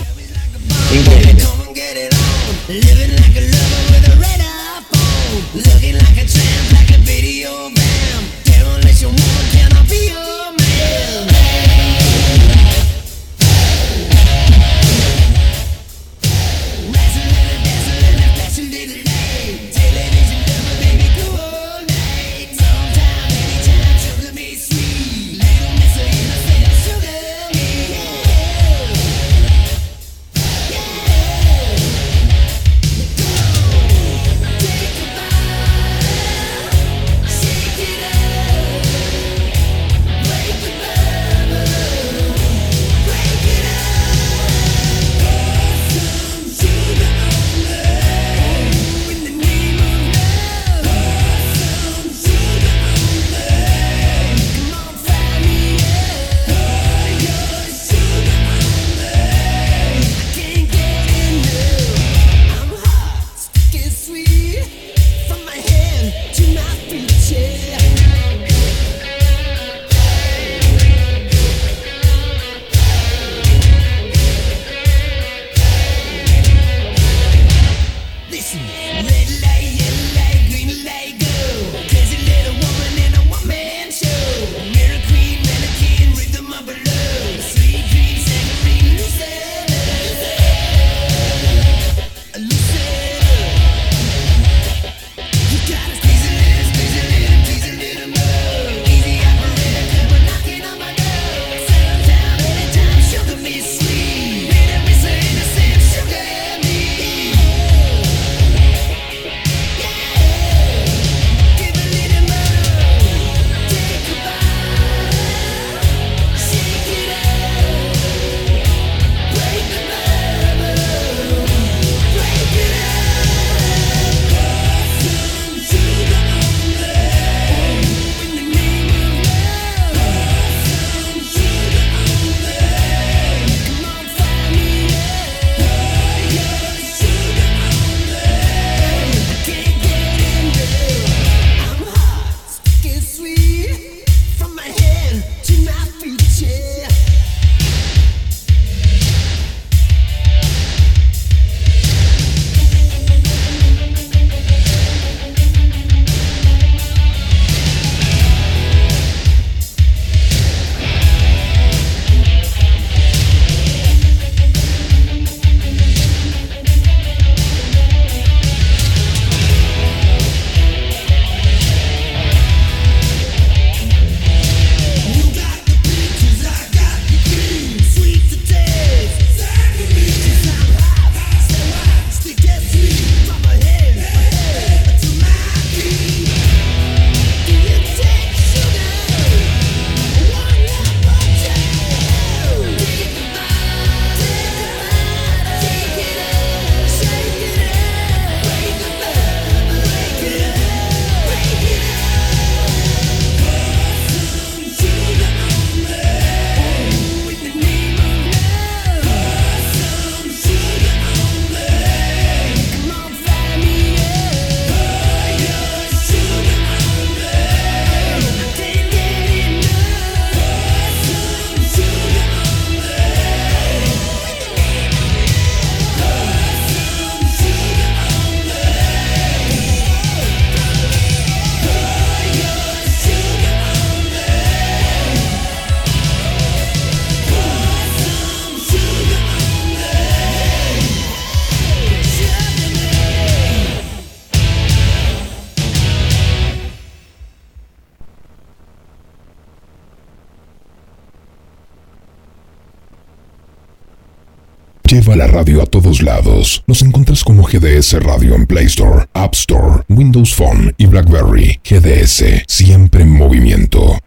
Lleva la radio a todos lados. Nos encuentras como GDS Radio en Play Store, App Store, Windows Phone y BlackBerry. GDS, siempre en movimiento.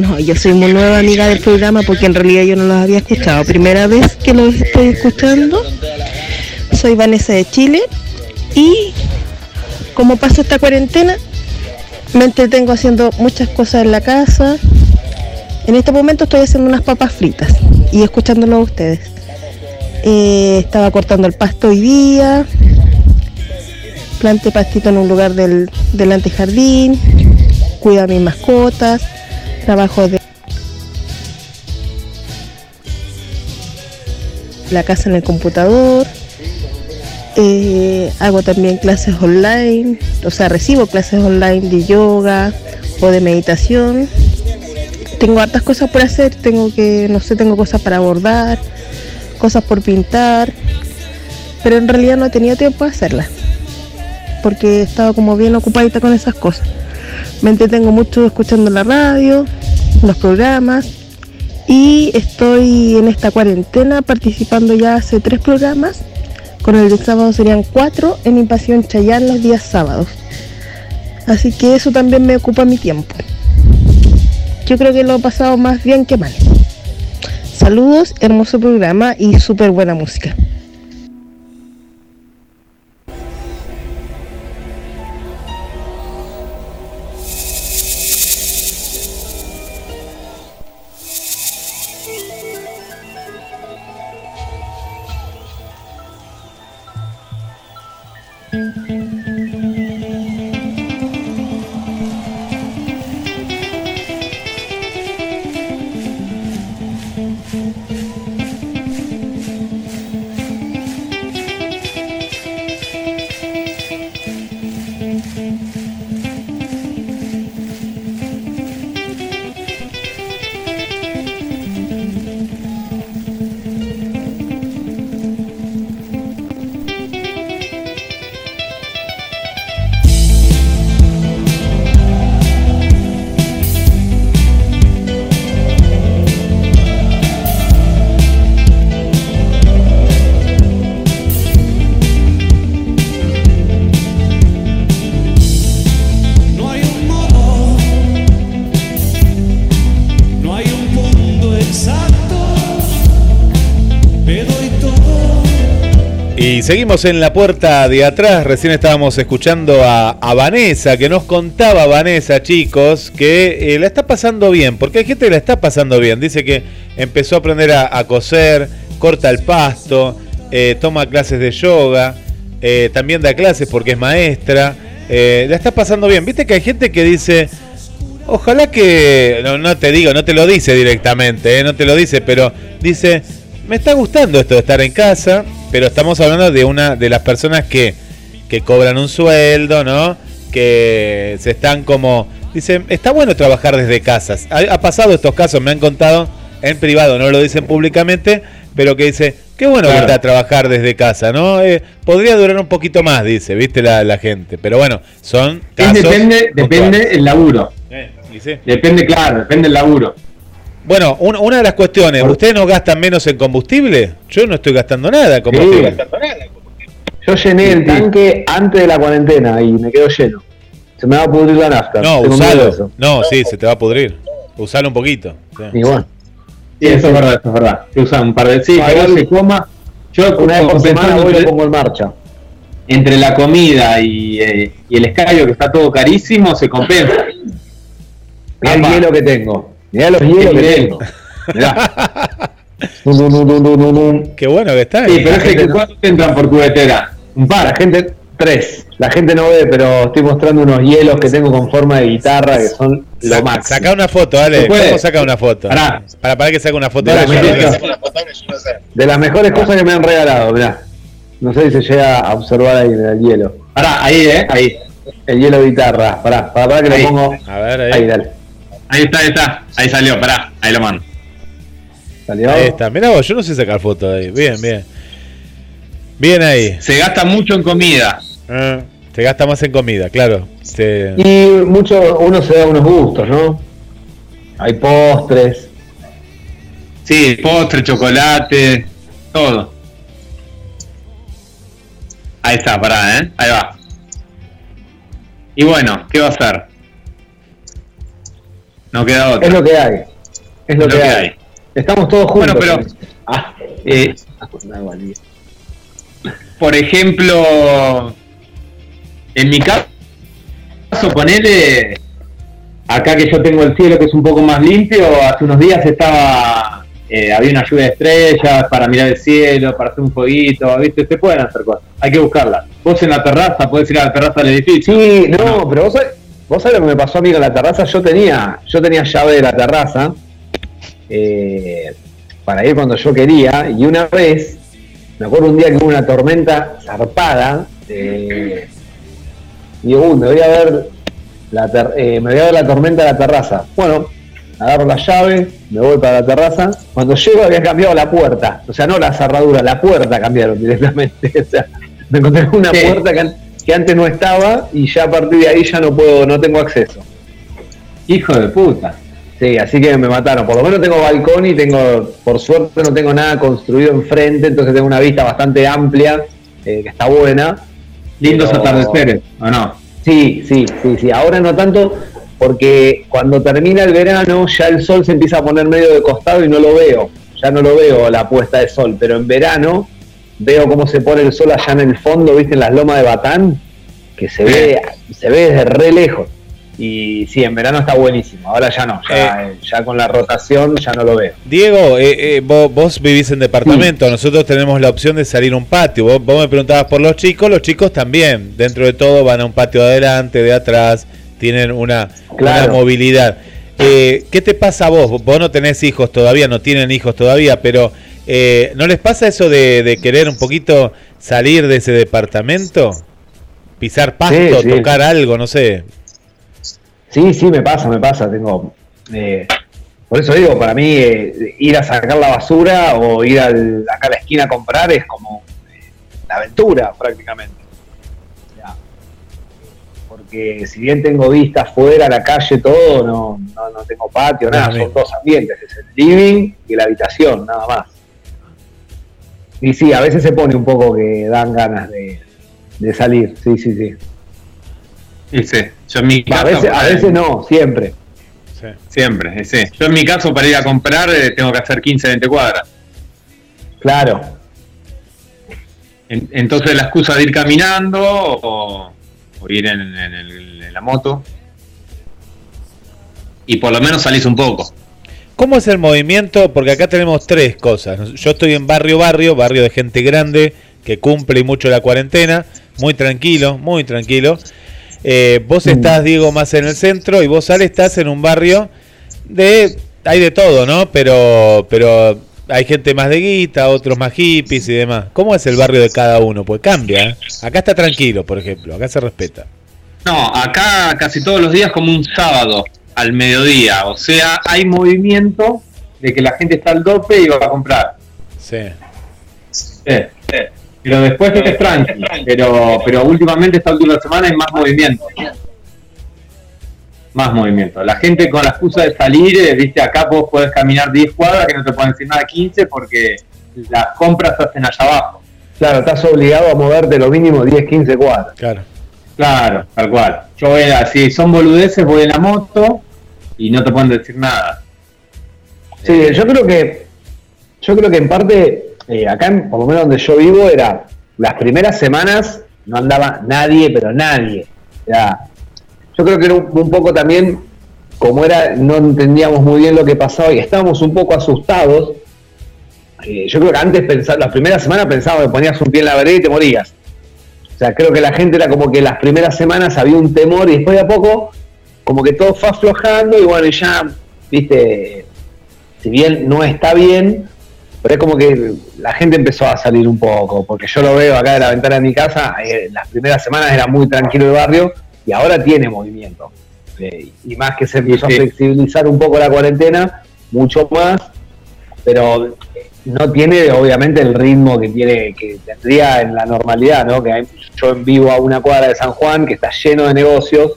No, yo soy muy nueva amiga del programa porque en realidad yo no los había escuchado. Primera vez que los estoy escuchando. Soy Vanessa de Chile y como pasa esta cuarentena, me entretengo haciendo muchas cosas en la casa. En este momento estoy haciendo unas papas fritas y escuchándolo a ustedes. Eh, estaba cortando el pasto hoy día, plante pastito en un lugar del, del antejardín, cuido a mis mascotas, trabajo de la casa en el computador, eh, hago también clases online, o sea, recibo clases online de yoga o de meditación. Tengo hartas cosas por hacer, tengo que, no sé, tengo cosas para bordar, cosas por pintar, pero en realidad no he tenido tiempo de hacerlas porque he estado como bien ocupadita con esas cosas. Me entretengo mucho escuchando la radio, los programas y estoy en esta cuarentena participando ya hace tres programas. Con el de sábado serían cuatro en Impasión Chayán los días sábados. Así que eso también me ocupa mi tiempo. Yo creo que lo he pasado más bien que mal. Saludos, hermoso programa y súper buena música. Seguimos en la puerta de atrás. Recién estábamos escuchando a, Vanessa, que nos contaba Vanessa, chicos, que eh, la está pasando bien, porque hay gente que la está pasando bien. Dice que empezó a aprender a, coser, corta el pasto, eh, toma clases de yoga, eh, también da clases porque es maestra. La está pasando bien. Viste que hay gente que dice, ojalá que, no, no te digo, no te lo dice directamente, no te lo dice, pero dice, me está gustando esto de estar en casa, pero estamos hablando de una de las personas que, que cobran un sueldo, ¿no? Que se están como, dicen, está bueno trabajar desde casas. Ha, ha pasado estos casos, me han contado en privado, no lo dicen públicamente, pero que dice, qué bueno que Claro. trabajar desde casa, ¿no? Eh, podría durar un poquito más, dice, viste la, la gente. Pero bueno, son casos depende, depende puntuales. el laburo. Eh, y sí. Depende, claro, depende el laburo. Bueno, un- una de las cuestiones, ¿ustedes no gastan menos en combustible? Yo no estoy gastando nada en combustible. Yo llené el tanque antes de la cuarentena y me quedó lleno. Se me va a pudrir la nafta. No, usalo. No, sí, se te va a pudrir. Usalo un poquito. sí. Y bueno, Sí, eso es verdad, eso es verdad. Que usan un par de. Sí, que se coma. Yo una vez por como semana voy y lo pongo en marcha. entre la comida y, eh, y el escabio que está todo carísimo, se compensa. El hielo que tengo. Mirá los hielos que tengo. Mirá. Qué bueno que está. Sí, pero gente que no- cuánto entran por cubetera. Un La par. gente, tres. La gente no ve, pero estoy mostrando unos hielos que tengo con forma de guitarra que son lo máximo. Saca una foto, dale. ¿Cómo saca una foto? Pará. Para, para que saque una foto. De las mejores cosas que me han regalado, mirá. No sé si se llega a observar ahí en el hielo. Pará, ahí, eh, ahí. El hielo guitarra. Pará, pará, pará que Ahí. lo pongo. A ver, ahí. Ahí, dale. Ahí está, ahí está. Ahí salió, pará, ahí lo mando. ¿Salió? Ahí está. Mirá vos, yo no sé sacar fotos ahí. Bien, bien. Bien ahí. Se gasta mucho en comida. Ah, se gasta más en comida, claro. Se- Y mucho, uno se da unos gustos, ¿no? Hay postres. Sí, postre, chocolate, todo. Ahí está, pará, ¿eh? Ahí va. Y bueno, ¿qué va a hacer? No queda otra. Es lo que hay. Es lo, que, hay. Estamos todos juntos. Bueno, pero- Ah, Eh, da igual, bien. por ejemplo, en mi caso, ponele, acá que yo tengo el cielo que es un poco más limpio, hace unos días estaba, eh, había una lluvia de estrellas para mirar el cielo, para hacer un fueguito, ¿viste? Se pueden hacer cosas, hay que buscarlas. Vos en la terraza, podés ir a la terraza del edificio. Sí, no, pero vos sabés, vos sabés lo que me pasó a mí con la terraza. Yo tenía, yo tenía llave de la terraza eh, para ir cuando yo quería. Y una vez, me acuerdo un día que hubo una tormenta zarpada. Eh, y digo, "Uy, me voy a ver la ter- eh, me voy a ver la tormenta de la terraza. Bueno, agarro la llave, me voy para la terraza. Cuando llego había cambiado la puerta. O sea, no la cerradura, la puerta cambiaron directamente. O sea, me encontré con una puerta que, que antes no estaba y ya a partir de ahí ya no puedo, no tengo acceso. Hijo de puta. Sí, así que me mataron. Por lo menos tengo balcón y tengo, por suerte no tengo nada construido enfrente, entonces tengo una vista bastante amplia, eh, que está buena. Lindos Pero- atardeceres, ¿o no? Sí, sí, sí, sí. Ahora no tanto porque cuando termina el verano ya el sol se empieza a poner medio de costado y no lo veo. Ya no lo veo la puesta de sol, pero en verano veo cómo se pone el sol allá en el fondo, ¿viste? En las lomas de Batán, que se ve, se ve desde re lejos. Y sí, en verano está buenísimo. Ahora ya no, ya, eh, ya con la rotación ya no lo veo. Diego, eh, eh, vos, vos vivís en departamento, nosotros tenemos la opción de salir a un patio. Vos, vos me preguntabas por los chicos, los chicos también, dentro de todo van a un patio de adelante, de atrás, tienen una, Claro. una movilidad. Eh, ¿Qué te pasa a vos? Vos no tenés hijos todavía, no tienen hijos todavía, pero eh, ¿no les pasa eso de, de querer un poquito salir de ese departamento? Pisar pasto, sí. tocar algo, no sé. Sí, sí, me pasa, me pasa. Tengo. eh, por eso digo, para mí eh, ir a sacar la basura o ir al- acá a la esquina a comprar es como eh, la aventura prácticamente. Ya. Porque si bien tengo vista afuera, la calle, todo, no, no, no tengo patio, nada, son dos ambientes, es el living y la habitación, nada más. Y sí, a veces se pone un poco que dan ganas de, de salir, sí, sí, sí. Sí, sí. Yo en mi A caso, veces, a veces no, siempre. Sí. Siempre, sí. Yo en mi caso para ir a comprar eh, tengo que hacer 15, 20 cuadras. Claro. En- entonces la excusa de ir caminando o, o ir en, en el- en la moto. Y por lo menos salís un poco. ¿Cómo es el movimiento? Porque acá tenemos tres cosas. Yo estoy en barrio barrio, barrio de gente grande que cumple mucho la cuarentena, muy tranquilo, muy tranquilo. Eh, vos estás, Diego, más en el centro y vos, Ale, estás en un barrio de... Hay de todo, ¿no? Pero, pero hay gente más de guita, otros más hippies y demás. ¿Cómo es el barrio de cada uno? Pues cambia. ¿eh? Acá está tranquilo, por ejemplo. Acá se respeta. No, acá casi todos los días como un sábado al mediodía. O sea, hay movimiento de que la gente está al dope y va a comprar. Sí. Sí, sí. Pero después es tranqui. Pero, pero últimamente, esta última semana, hay más movimiento. Más movimiento. La gente con la excusa de salir, eh, viste, acá vos podés caminar 10 cuadras que no te pueden decir nada 15 porque las compras se hacen allá abajo. Claro, estás obligado a moverte lo mínimo 10, 15 cuadras. Claro. Claro, tal cual. Yo voy a, si son boludeces, voy en la moto y no te pueden decir nada. Sí, yo creo que yo creo que en parte eh, acá, en- por lo menos donde yo vivo, era las primeras semanas no andaba nadie, pero nadie. Sea, yo creo que era un, un poco también como era, no entendíamos muy bien lo que pasaba y estábamos un poco asustados. Eh, yo creo que antes pensaba, las primeras semanas pensábamos que ponías un pie en la vereda y te morías. O sea, creo que la gente era como que las primeras semanas había un temor y después de a poco, como que todo fue aflojando y bueno, ya, viste, si bien no está bien, pero es como que la gente empezó a salir un poco, porque yo lo veo acá de la ventana de mi casa, eh, las primeras semanas era muy tranquilo el barrio y ahora tiene movimiento. Eh, y más que se empezó sí. a flexibilizar un poco la cuarentena, mucho más, pero no tiene obviamente el ritmo que tiene que tendría en la normalidad, ¿no? Que hay- yo vivo a una cuadra de San Juan que está lleno de negocios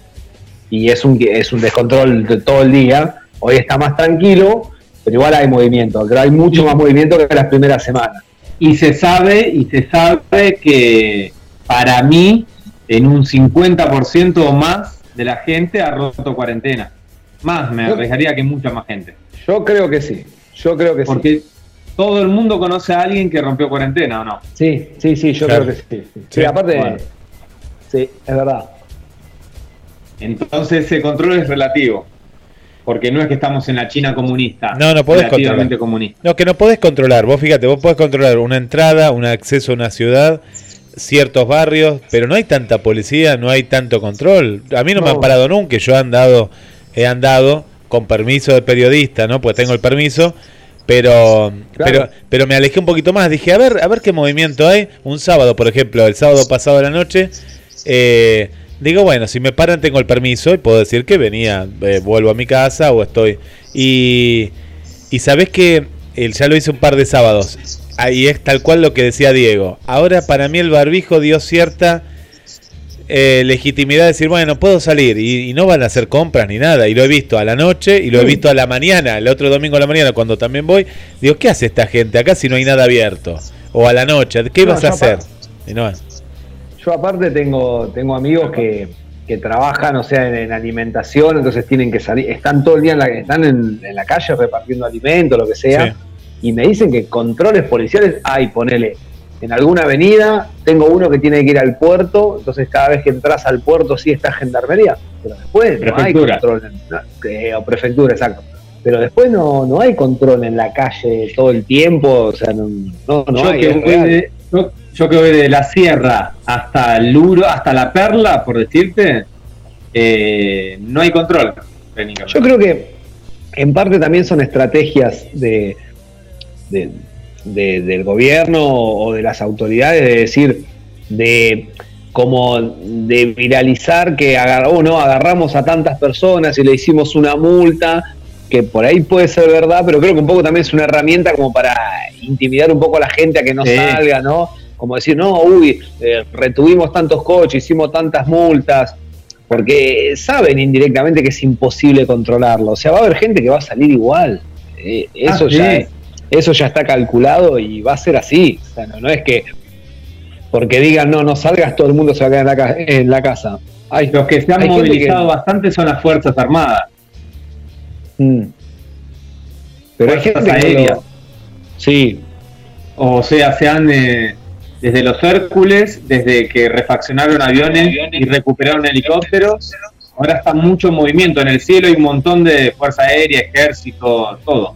y es un es un descontrol de todo el día. Hoy está más tranquilo, pero igual hay movimiento, pero hay mucho más movimiento que las primeras semanas. Y se sabe, y se sabe que para mí, en un 50% o más de la gente ha roto cuarentena. Más, me arriesgaría que mucha más gente. Yo creo que sí, yo creo que sí. Porque todo el mundo conoce a alguien que rompió cuarentena, ¿o no? Sí, sí, sí, yo Claro. creo que sí. Sí, Sí, Sí, aparte, bueno. sí, es verdad. Entonces ese control es relativo. Porque no es que estamos en la China comunista. No, no podés relativamente controlar. comunista. No, que no podés controlar. Vos fíjate, vos podés controlar una entrada, un acceso a una ciudad, ciertos barrios, pero no hay tanta policía, no hay tanto control. A mí no, me No. han parado nunca, yo he andado, he andado con permiso de periodista, ¿no? Pues tengo el permiso, pero, Claro. pero, pero me alejé un poquito más. Dije, a ver, a ver qué movimiento hay. Un sábado, por ejemplo, el sábado pasado de la noche, eh, digo, bueno, si me paran tengo el permiso y puedo decir que venía, eh, vuelvo a mi casa o estoy. Y, y sabés que él ya lo hice un par de sábados. Ahí es tal cual lo que decía Diego. Ahora para mí el barbijo dio cierta eh, legitimidad de decir, bueno, puedo salir y, y no van a hacer compras ni nada. Y lo he visto a la noche y lo he visto a la mañana, el otro domingo a la mañana cuando también voy. Digo, ¿qué hace esta gente acá si no hay nada abierto? O a la noche, ¿qué No, vas a hacer? Y no, Yo aparte tengo, tengo amigos que, que trabajan, o sea, en, en alimentación, entonces tienen que salir, están todo el día en la, están en, en la calle repartiendo alimentos, lo que sea, Sí. y me dicen que controles policiales hay, ponele, en alguna avenida, tengo uno que tiene que ir al puerto, entonces cada vez que entras al puerto sí está gendarmería, pero después no hay control, en, eh, o prefectura, exacto. Pero después no, no hay control en la calle todo el tiempo, o sea, no, no, no yo, hay. que voy de, yo, yo que voy de la sierra hasta Luro, hasta la Perla, por decirte, eh, no hay control. Yo creo que en parte también son estrategias de, de- de- del gobierno o de las autoridades de decir, de como de viralizar que agar- oh, no, agarramos a tantas personas y le hicimos una multa, que por ahí puede ser verdad, pero creo que un poco también es una herramienta como para intimidar un poco a la gente a que no Sí. salga, ¿no? Como decir, no, uy, eh, retuvimos tantos coches, hicimos tantas multas, porque saben indirectamente que es imposible controlarlo. O sea, va a haber gente que va a salir igual. Eh, eso, Ah, sí. ya, eso ya está calculado y va a ser así. O sea, no, no es que porque digan, no, no salgas, todo el mundo se va a quedar en la, en la casa. Hay, Los que se han hay gente movilizado que- bastante son las Fuerzas Armadas. Mm. Pero hay Fuerzas gente que no aéreas. lo- Sí, O sea, se han, eh, desde los Hércules, desde que refaccionaron aviones y recuperaron helicópteros, ahora está mucho movimiento en el cielo, hay un montón de fuerza aérea, ejército, todo.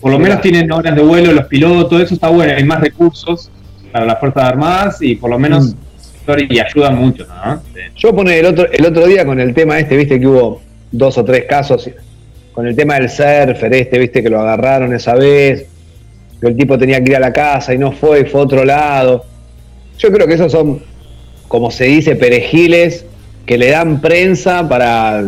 Por lo menos tienen horas de vuelo los pilotos, eso está bueno, hay más recursos para las Fuerzas Armadas y por lo menos y ayudan mucho, ¿no? Yo pone el otro, el otro día con el tema este, viste que hubo dos o tres casos con el tema del surfer este, viste que lo agarraron esa vez, que el tipo tenía que ir a la casa y no fue, y fue a otro lado. Yo creo que esos son, como se dice, perejiles que le dan prensa para,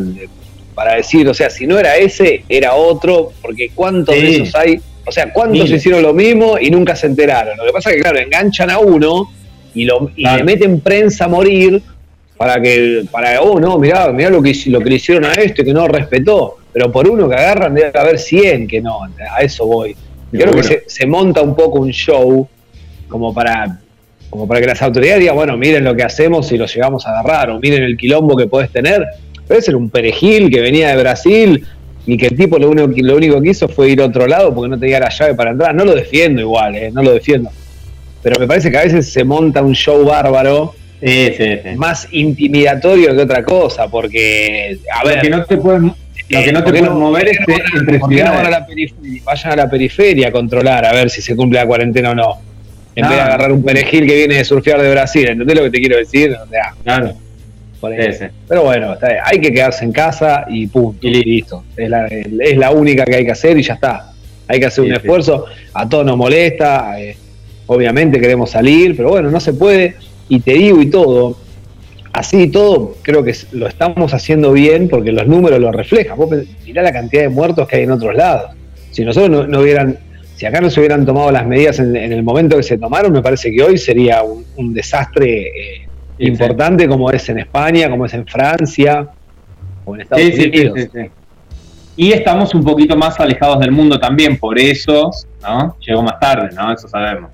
para decir, o sea, si no era ese, era otro, porque cuántos de esos hay, o sea, cuántos hicieron lo mismo y nunca se enteraron. Lo que pasa es que, claro, enganchan a uno y, lo, y le meten prensa a morir para que, para, oh no, mirá, mirá lo que, lo que le hicieron a este que no respetó, pero por uno que agarran debe haber 100 que no, a eso voy. Creo que se, se, monta un poco un show como para, como para que las autoridades digan, bueno, miren lo que hacemos y lo llegamos a agarrar, o miren el quilombo que podés tener. Puede ser un perejil que venía de Brasil y que el tipo lo único, lo único que hizo fue ir a otro lado porque no tenía la llave para entrar. No lo defiendo igual, eh, no lo defiendo. Pero me parece que a veces se monta un show bárbaro más intimidatorio que otra cosa, porque, a ver... Lo que no te puedes, lo que no te puedes mover es entre ¿por qué no van a la periferia? Vayan a la periferia a controlar, a ver si se cumple la cuarentena o no. En vez de agarrar un perejil que viene de surfear de Brasil, ¿entendés lo que te quiero decir? claro. Pero bueno, hay que quedarse en casa y punto. Y listo. Es la, es la única que hay que hacer y ya está. Hay que hacer un esfuerzo. A todos nos molesta. Eh, obviamente queremos salir, pero bueno, no se puede. Y te digo y todo, así y todo, creo que lo estamos haciendo bien porque los números lo reflejan. Vos mirá la cantidad de muertos que hay en otros lados. Si nosotros no, hubieran, si acá no se hubieran tomado las medidas en, el momento que se tomaron, me parece que hoy sería un, desastre eh, importante como es en España, como es en Francia o en Estados Unidos. y estamos un poquito más alejados del mundo también, por eso, ¿no? Llegó más tarde, ¿no? Eso sabemos.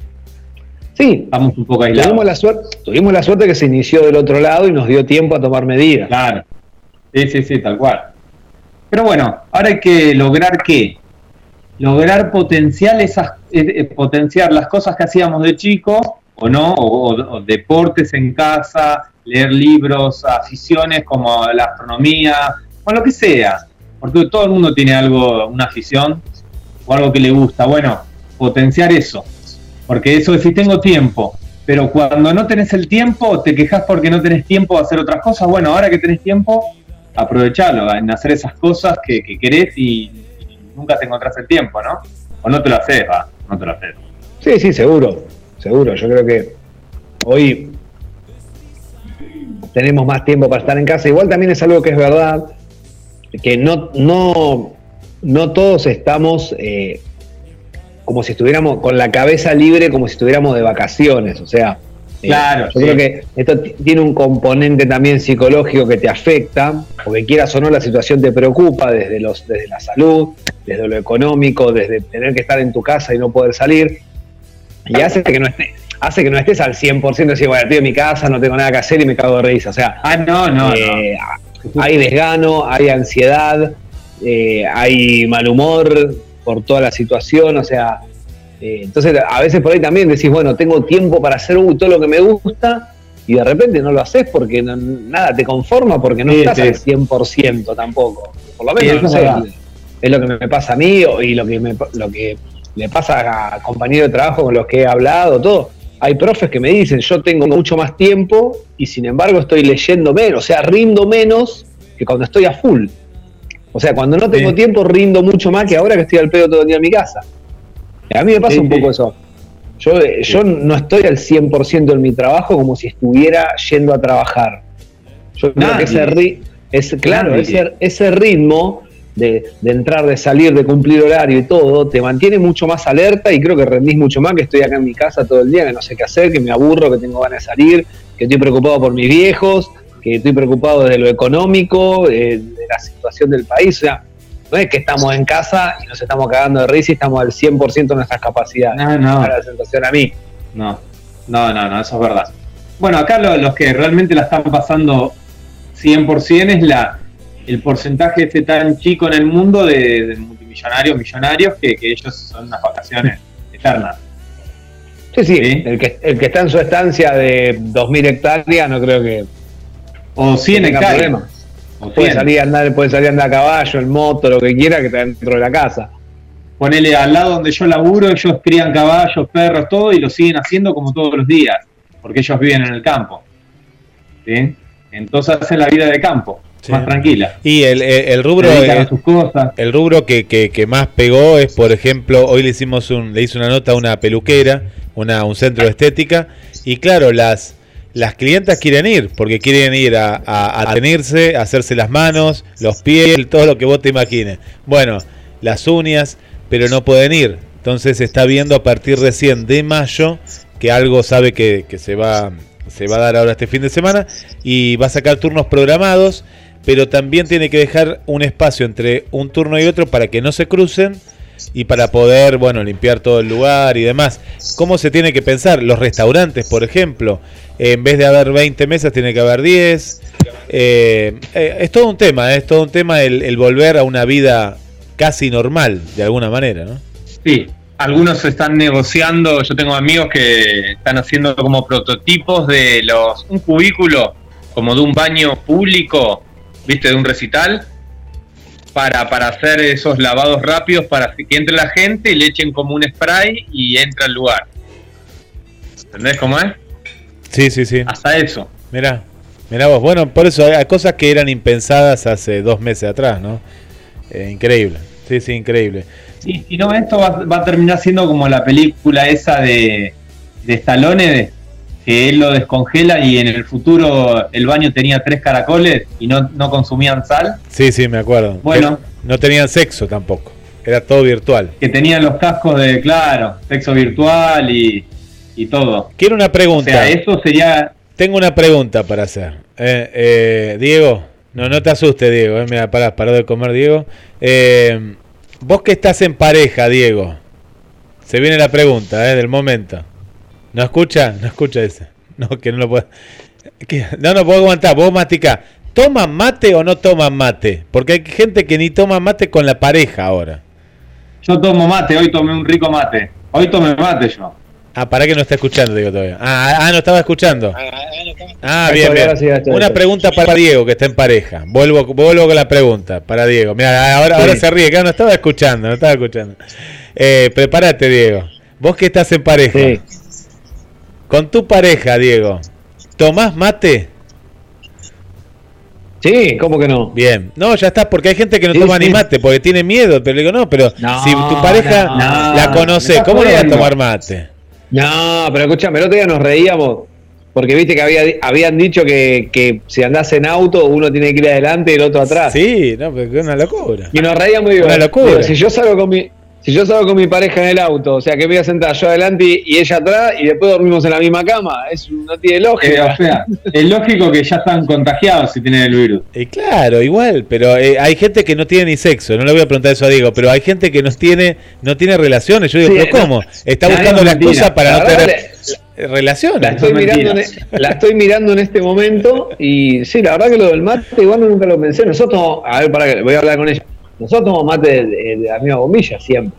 Sí, estamos un poco aislados. Tuvimos la, suerte, tuvimos la suerte que se inició del otro lado y nos dio tiempo a tomar medidas. Claro. Sí, sí, sí, tal cual. Pero bueno, ahora hay que lograr qué? Lograr potenciar esas, eh, eh, potenciar las cosas que hacíamos de chico, o no, o, deportes en casa, leer libros, aficiones como la astronomía, o lo que sea. Porque todo el mundo tiene algo, una afición o algo que le gusta. Bueno, potenciar eso porque eso es si tengo tiempo, pero cuando no tenés el tiempo, te quejas porque no tenés tiempo de hacer otras cosas. Bueno, ahora que tenés tiempo, aprovechalo en hacer esas cosas que, querés y, nunca te encontrás el tiempo, ¿no? O no te lo haces, va, no te lo haces. Sí, sí, seguro, seguro. Yo creo que hoy tenemos más tiempo para estar en casa. Igual también es algo que es verdad, que no, no, no todos estamos eh, como si estuviéramos con la cabeza libre, como si estuviéramos de vacaciones. O sea, eh, claro, yo creo que esto tiene un componente también psicológico que te afecta, porque quieras o no, la situación te preocupa desde, los, desde la salud, desde lo económico, desde tener que estar en tu casa y no poder salir. Y hace que no estés, hace que no estés al 100% decir, bueno, estoy en mi casa, no tengo nada que hacer y me cago de risa. O sea, ah, no, no, eh, hay desgano, hay ansiedad, eh, hay mal humor, por toda la situación, o sea, eh, entonces a veces por ahí también decís, bueno, tengo tiempo para hacer todo lo que me gusta y de repente no lo haces porque nada te conforma porque no estás al 100% tampoco. Por lo menos, no sé, es lo que me pasa a mí y lo que, me, lo que le pasa a compañeros de trabajo con los que he hablado, todo. Hay profes que me dicen, yo tengo mucho más tiempo y sin embargo estoy leyendo menos, o sea, rindo menos que cuando estoy a full. O sea, cuando no tengo tiempo rindo mucho más que ahora que estoy al pedo todo el día en mi casa. A mí me pasa un poco eso. Yo, yo no estoy al 100% en mi trabajo como si estuviera yendo a trabajar. Yo creo que ese, es, claro, ese, ritmo de, entrar, de salir, de cumplir horario y todo, te mantiene mucho más alerta y creo que rendís mucho más que estoy acá en mi casa todo el día, que no sé qué hacer, que me aburro, que tengo ganas de salir, que estoy preocupado por mis viejos, que estoy preocupado de lo económico, de, la situación del país. O sea, no es que estamos en casa y nos estamos cagando de risa y estamos al 100% de nuestras capacidades. No, no. la sensación a mí. No, no, no, no, eso es verdad. Bueno, acá los que realmente la están pasando 100% es la el porcentaje este tan chico en el mundo de, multimillonarios, millonarios, que, que ellos son unas vacaciones eternas. Sí, sí, El, que, el que está en su estancia de 2.000 hectáreas no creo que, O 100 tenga hectáreas. O Puede 100. salir, a andar, puede salir a andar a caballo, en moto, lo que quiera, que está dentro de la casa. Ponele al lado donde yo laburo, ellos crían caballos, perros, todo, y lo siguen haciendo como todos los días, porque ellos viven en el campo. ¿Sí? Entonces hacen la vida de campo, Sí. más tranquila. Y el, el- el rubro. Sus cosas. El rubro que, que- que más pegó es, por ejemplo, hoy le hicimos un, le hice una nota a una peluquera, una, un centro de estética, y claro, las, las clientas quieren ir, porque quieren ir a, a, a tenerse, a hacerse las manos, los pies, todo lo que vos te imagines. Bueno, las uñas, pero no pueden ir. Entonces se está viendo a partir recién de mayo que algo sabe que, que se va se va a dar ahora este fin de semana y va a sacar turnos programados, pero también tiene que dejar un espacio entre un turno y otro para que no se crucen y para poder, bueno, limpiar todo el lugar y demás. ¿Cómo se tiene que pensar? Los restaurantes, por ejemplo, en vez de haber 20 mesas, tiene que haber 10. Eh, eh, es todo un tema, eh, es todo un tema el, el volver a una vida casi normal, de alguna manera, ¿no? Sí, algunos están negociando, yo tengo amigos que están haciendo como prototipos de los un cubículo como de un baño público, viste, de un recital, para, para hacer esos lavados rápidos para que entre la gente y le echen como un spray y entra al lugar. ¿Entendés cómo es? Sí, sí, sí. Hasta eso. Mirá, mirá vos. Bueno, por eso hay cosas que eran impensadas hace dos meses atrás, ¿no? Eh, increíble. Sí, sí, increíble. Y si no, esto va, va a terminar siendo como la película esa de, de Stallone, de- que él lo descongela y en el futuro el baño tenía tres caracoles y no, no consumían sal, Sí, sí, me acuerdo. Bueno. Que no tenían sexo tampoco. Era todo virtual. que tenían los cascos de, claro, sexo virtual y, y todo. Quiero una O pregunta. sea, eso sería... Tengo una pregunta para hacer. Eh, eh, Diego, no, no te asustes, Diego. Eh, mira, pará, paró de comer, Diego. Eh, vos que estás en pareja, Diego. Se viene la pregunta, eh, del momento. ¿No escucha? No escucha ese. No, que no lo puedo. que- No, no puedo aguantar. Vos masticá. ¿Toman mate o no toman mate? Porque hay gente que ni toma mate con la pareja ahora. Yo tomo mate, hoy tomé un rico mate. Hoy tomé mate yo. Ah, para que no está escuchando, digo todavía. Ah, ah, no estaba escuchando. Ah, bien, bien. Una pregunta para Diego, que está en pareja. Vuelvo, vuelvo con la pregunta para Diego. Mira, ahora, ahora Sí. se ríe, que no estaba escuchando, no estaba escuchando. Eh, prepárate, Diego. Vos que estás en pareja. Sí. Con tu pareja, Diego. ¿Tomás mate? Sí, ¿cómo que no? Bien. No, ya está, porque hay gente que no Sí, toma sí. ni mate porque tiene miedo. Pero le digo, no, pero No, si tu pareja no, la no, conoce, ¿cómo no va a tomar mate? No, pero escúchame, el otro día nos reíamos porque viste que había, habían dicho que, que si andás en auto uno tiene que ir adelante y el otro atrás. Sí, no, pero es una locura. Y nos reíamos y digo, Una locura. digo, si yo salgo con mi si yo salgo con mi pareja en el auto, o sea que me voy a sentar yo adelante y, y ella atrás y después dormimos en la misma cama, es no tiene Eh, lógica. o sea, es lógico que ya están contagiados si tienen el virus. Y claro, igual, pero eh, hay gente que no tiene ni sexo, no le voy a preguntar eso a Diego, pero hay gente que no tiene, no tiene relaciones. Yo digo, Sí, pero ¿cómo? Está buscando no, la mentira. excusa para La no tener eh, relaciones. La estoy, mirando en, mentira. la estoy mirando en este momento y sí, la verdad que lo del mate igual nunca lo pensé. Nosotros, a ver, para que voy a hablar con ella. Nosotros tomamos mate de, de, de la misma bombilla siempre.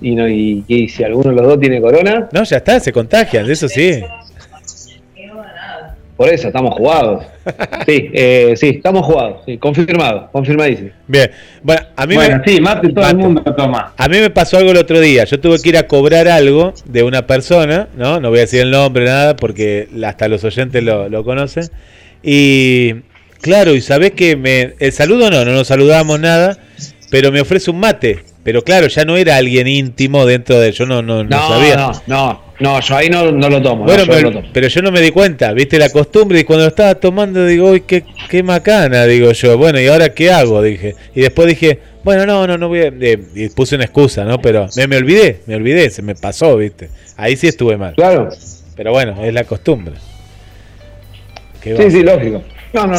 Y, no, y, y si alguno de los dos tiene corona, No, ya está, se contagian, de eso sí. por eso estamos jugados. Sí, eh, sí, estamos jugados, sí, confirmado, confirmadísimo. Bien, bueno, a mí, Bueno, me, sí, mate todo Mate. el mundo toma. a mí me pasó algo el otro día. Yo tuve que ir a cobrar algo de una persona, ¿no? No voy a decir el nombre, nada, porque hasta los oyentes lo, lo conocen. Y claro, y sabés que me, el saludo no, no nos saludamos nada, pero me ofrece un mate. Pero claro, ya no era alguien íntimo dentro de yo no, no, no No, sabía. no, no, no, yo ahí no, no lo tomo. Bueno, yo pero, lo tomo. pero yo no me di cuenta, viste la costumbre y cuando lo estaba tomando digo, uy, qué, qué macana, digo yo, bueno, ¿y ahora qué hago? Dije. Y después dije, bueno, no, no, no voy a... eh, y puse una excusa, ¿no? Pero me, me olvidé, me olvidé, se me pasó, viste. Ahí sí estuve mal. Claro, Pero bueno, es la costumbre. Sí, sí, lógico. No, no,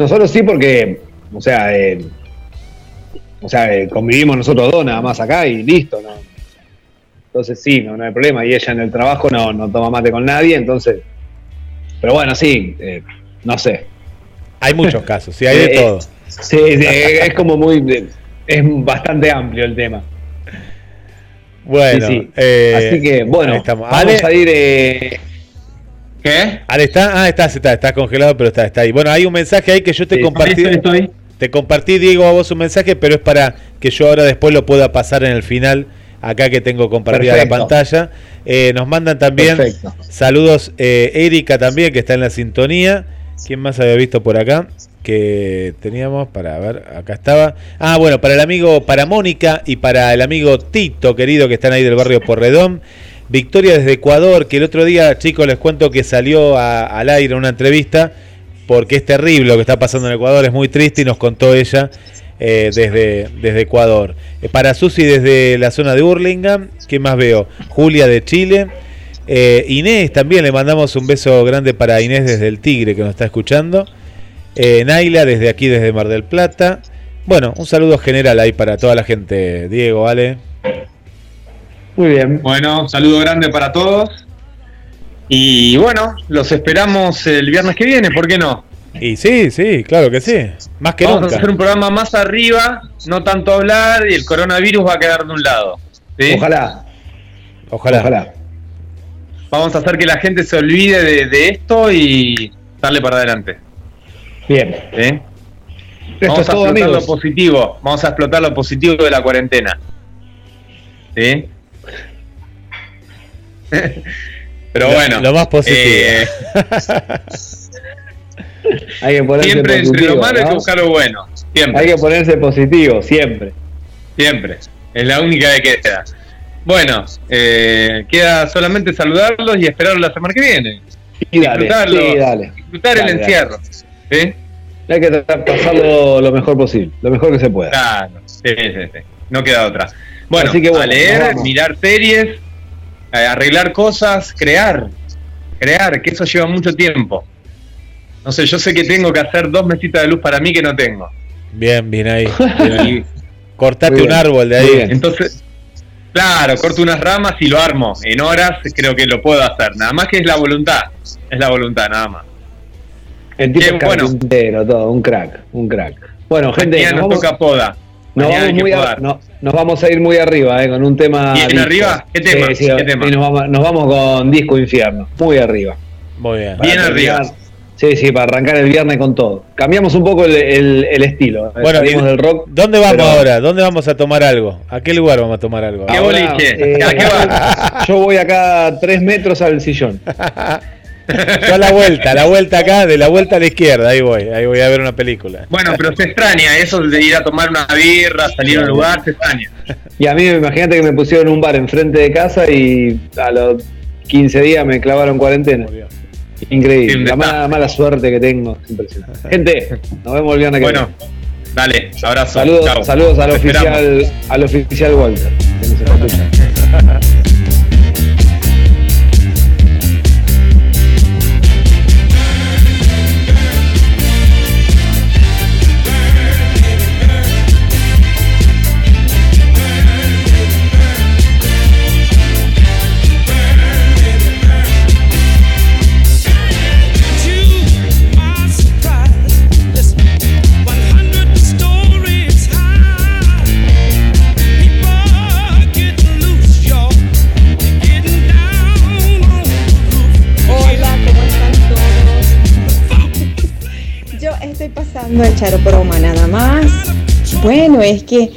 nosotros sí porque, o sea, eh, o sea, eh, convivimos nosotros dos nada más acá y listo, ¿no? Entonces sí, no, no hay problema. Y ella en el trabajo no, no toma mate con nadie, entonces. Pero bueno, sí, eh, no sé. Hay muchos casos, sí, hay de Eh, todo. Sí, es como muy. Es bastante amplio el tema. Bueno, Sí, sí. Así que, bueno, vamos a ir. ¿Qué? Ale está, ah, está, está, está congelado, pero está, está ahí. Bueno, hay un mensaje ahí que yo te Sí, compartí. Estoy, estoy. Te compartí, Diego, a vos un mensaje, pero es para que yo ahora después lo pueda pasar en el final, acá que tengo compartida la pantalla. Eh, nos mandan también Perfecto. saludos, eh, Erika también, que está en la sintonía. ¿Quién más había visto por acá? Que teníamos para ver, acá estaba. Ah, bueno, para el amigo, para Mónica y para el amigo Tito, querido, que están ahí del barrio Porredón. Victoria desde Ecuador, que el otro día, chicos, les cuento que salió al aire una entrevista, porque es terrible lo que está pasando en Ecuador, es muy triste y nos contó ella eh, desde, desde Ecuador. Eh, para Susi desde la zona de Hurlingham, ¿qué más veo? Julia de Chile. Eh, Inés también, le mandamos un beso grande para Inés desde el Tigre que nos está escuchando. Naila desde aquí, desde Mar del Plata. Bueno, un saludo general ahí para toda la gente. Diego, Ale. Muy bien. Bueno, saludo grande para todos. Y bueno, los esperamos el viernes que viene, ¿por qué no? Y sí, sí, claro que sí. Más que Vamos nunca. a hacer un programa más arriba, no tanto hablar y el coronavirus va a quedar de un lado. ¿sí? Ojalá, Ojalá. ojalá. Vamos a hacer que la gente se olvide de, de esto y darle para adelante. Bien. ¿sí? Esto Vamos es a todo, explotar amigos. lo positivo. Vamos a explotar lo positivo de la cuarentena. ¿Sí? Pero Lo- bueno. Lo más positivo. eh, Hay que ponerse siempre entre lo malo hay que buscar lo bueno. Siempre. Hay que ponerse positivo, siempre. Siempre. Es la única que queda. Bueno, eh, queda solamente saludarlos y esperarlos la semana que viene. Y dale, Disfrutarlo. sí, dale. Disfrutar Dale, el dale. encierro. ¿Sí? Hay que tratar de pasarlo lo mejor posible, lo mejor que se pueda. Claro. Sí, sí, sí. No queda otra. Bueno, Así que bueno, a leer, mirar series, arreglar cosas, crear. Crear, que eso lleva mucho tiempo. No sé, yo sé que tengo que hacer dos mesitas de luz para mí que no tengo. Bien, bien ahí. bien ahí. Cortate un árbol de ahí. Entonces, claro, corto unas ramas y lo armo. En horas creo que lo puedo hacer. Nada más que es la voluntad. Es la voluntad, nada más. El tipo Bien, es bueno. todo, un crack, un crack. Bueno, gente, nos nos vamos, toca poda. Nos, vamos muy a- podar. no- nos vamos a ir muy arriba, eh, con un tema. ¿Bien disco. arriba? ¿Qué tema? Sí, sí, ¿Qué tema? y nos, vamos, nos vamos con Disco Infierno, muy arriba. Muy bien. Bien arriba. Sí, sí, para arrancar el viernes con todo. Cambiamos un poco el, el- el estilo. eh, Bueno, y- del rock. ¿Dónde vamos pero- ahora? ¿Dónde vamos a tomar algo? ¿A qué lugar vamos a tomar algo? ¿Qué Ahora, boliche? eh, ¿A qué va? Yo voy acá tres metros al sillón. Yo a la vuelta, a la vuelta acá, de la vuelta a la izquierda, ahí voy, ahí voy a ver una película. Bueno, pero se extraña eso de ir a tomar una birra, salir a un lugar, se extraña. Y a mí, imagínate que me pusieron un bar enfrente de casa y a los 15 días me clavaron cuarentena. Sí, Increíble. La mala, mala suerte que tengo. es impresionante. Gente, nos vemos el viernes que Bueno, viene. dale, abrazo. Saludos, saludos al Te esperamos. oficial, al oficial Walter. que nos estoy pasando a echar broma nada más. Bueno, es que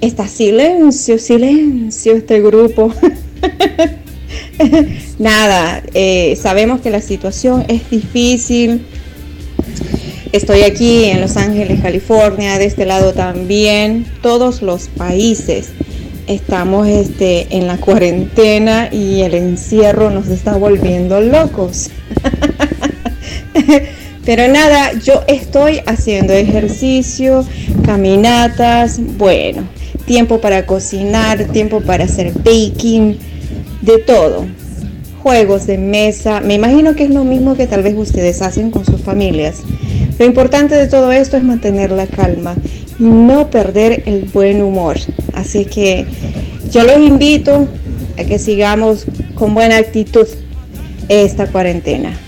está silencio, silencio este grupo. nada, eh, sabemos que la situación es difícil. Estoy aquí en Los Ángeles, California, de este lado también. Todos los países estamos este, en la cuarentena y el encierro nos está volviendo locos. Pero nada, yo estoy haciendo ejercicio, caminatas, bueno, tiempo para cocinar, tiempo para hacer baking, de todo. Juegos de mesa, me imagino que es lo mismo que tal vez ustedes hacen con sus familias. Lo importante de todo esto es mantener la calma y no perder el buen humor. Así que yo los invito a que sigamos con buena actitud esta cuarentena.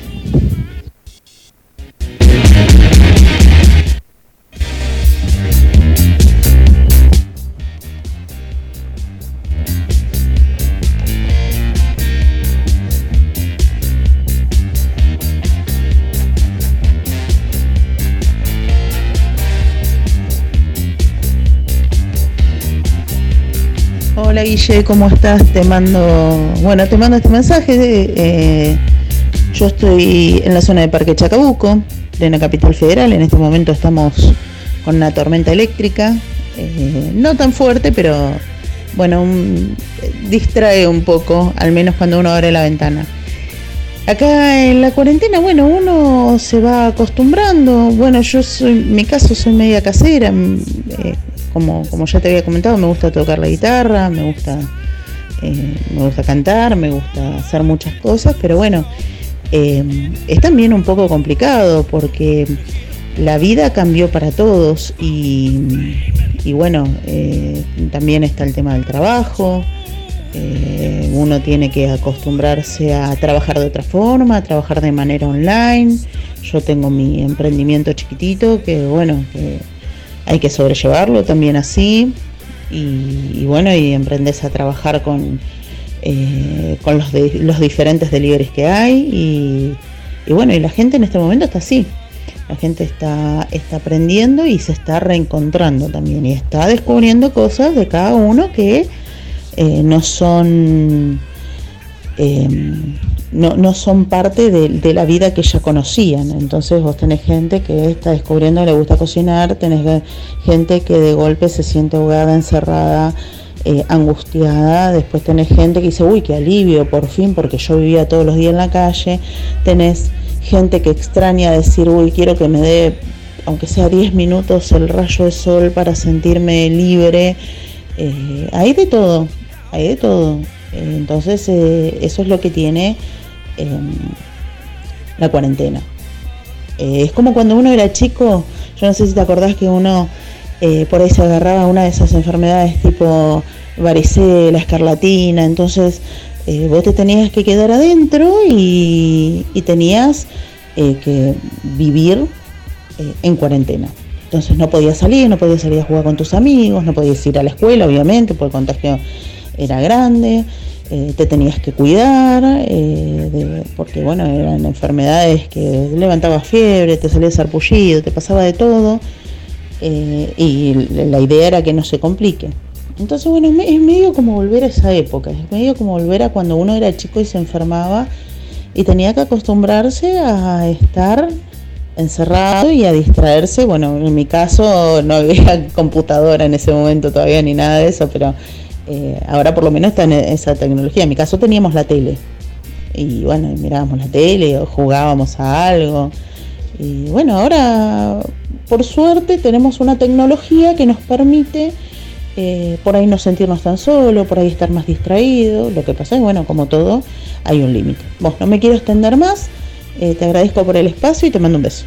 Guille, ¿cómo estás? Te mando, bueno, te mando este mensaje. eh, yo estoy en la zona de Parque Chacabuco, plena capital federal. En este momento estamos con una tormenta eléctrica, eh, no tan fuerte, pero bueno, un- distrae un poco, al menos cuando uno abre la ventana. Acá en la cuarentena, bueno, uno se va acostumbrando. Bueno, yo soy, en mi caso soy media casera. eh, como, como ya te había comentado, me gusta tocar la guitarra, me gusta, eh, me gusta cantar, me gusta hacer muchas cosas, pero bueno, eh, es también un poco complicado porque la vida cambió para todos y, y bueno, eh, también está el tema del trabajo. Uno tiene que acostumbrarse a trabajar de otra forma, a trabajar de manera online. Yo tengo mi emprendimiento chiquitito que bueno, que hay que sobrellevarlo también así. Y, bueno, y emprendes a trabajar con, eh, con los, los diferentes deliveries que hay. Y, y bueno, y la gente en este momento está así. La gente está, está aprendiendo y se está reencontrando también. Y está descubriendo cosas de cada uno que eh, no son eh, no, no son parte de, la vida que ya conocían. Entonces vos tenés gente que está descubriendo, le gusta cocinar, tenés ge- gente que de golpe se siente ahogada, encerrada, eh, angustiada, después tenés gente que dice, uy, qué alivio, por fin, porque yo vivía todos los días en la calle, tenés gente que extraña decir, uy, quiero que me dé, aunque sea 10 minutos, el rayo de sol para sentirme libre. Eh, hay de todo, hay de todo. Eh, entonces, eh, eso es lo que tiene eh, la cuarentena. Eh, es como cuando uno era chico, yo no sé si te acordás que uno eh, por ahí se agarraba una de esas enfermedades tipo varicela, escarlatina, entonces vos te tenías que quedar adentro y, y tenías que vivir en cuarentena. Entonces no podías salir, no podías salir a jugar con tus amigos, no podías ir a la escuela, obviamente, el contagio era grande, eh, te tenías que cuidar, eh, de- porque bueno, eran enfermedades que levantabas fiebre, te salía sarpullido, te pasaba de todo, eh, y la idea era que no se complique. Entonces, bueno, es, me- es medio como volver a esa época, es medio como volver a cuando uno era chico y se enfermaba y tenía que acostumbrarse a estar encerrado y a distraerse. Bueno, en mi caso no había computadora en ese momento todavía ni nada de eso, pero eh, ahora por lo menos está en esa tecnología. En mi caso teníamos la tele y bueno, mirábamos la tele o jugábamos a algo. Y bueno, ahora por suerte tenemos una tecnología que nos permite eh, por ahí no sentirnos tan solo, por ahí estar más distraído. Lo que pasa es, bueno, como todo, hay un límite. Vos, no me quiero extender más. eh, te agradezco por el espacio y te mando un beso.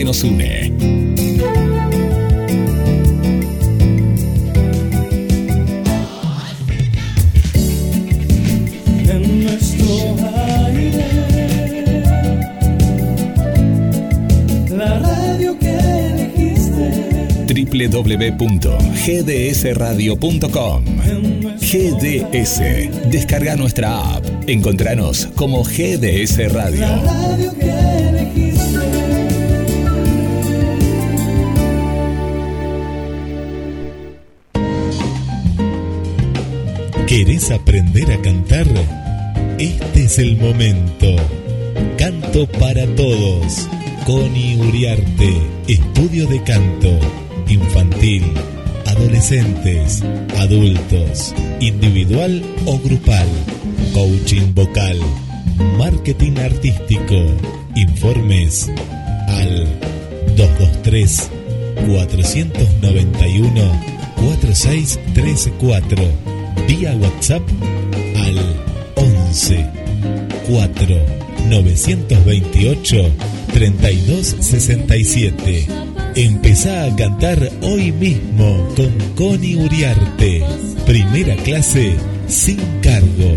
Que nos une. en nuestro aire. La radio que elegiste www.gdsradio.com GDS. Descarga nuestra app. Encontranos como GDS Radio. ¿Querés aprender a cantar? Este es el momento. Canto para todos. Connie Uriarte. Estudio de canto. Infantil. Adolescentes. Adultos. Individual o grupal. Coaching vocal. Marketing artístico. Informes al 223 491 4634 vía WhatsApp al 11 4 928 3267. Empezá a cantar hoy mismo con Connie Uriarte. Primera clase sin cargo.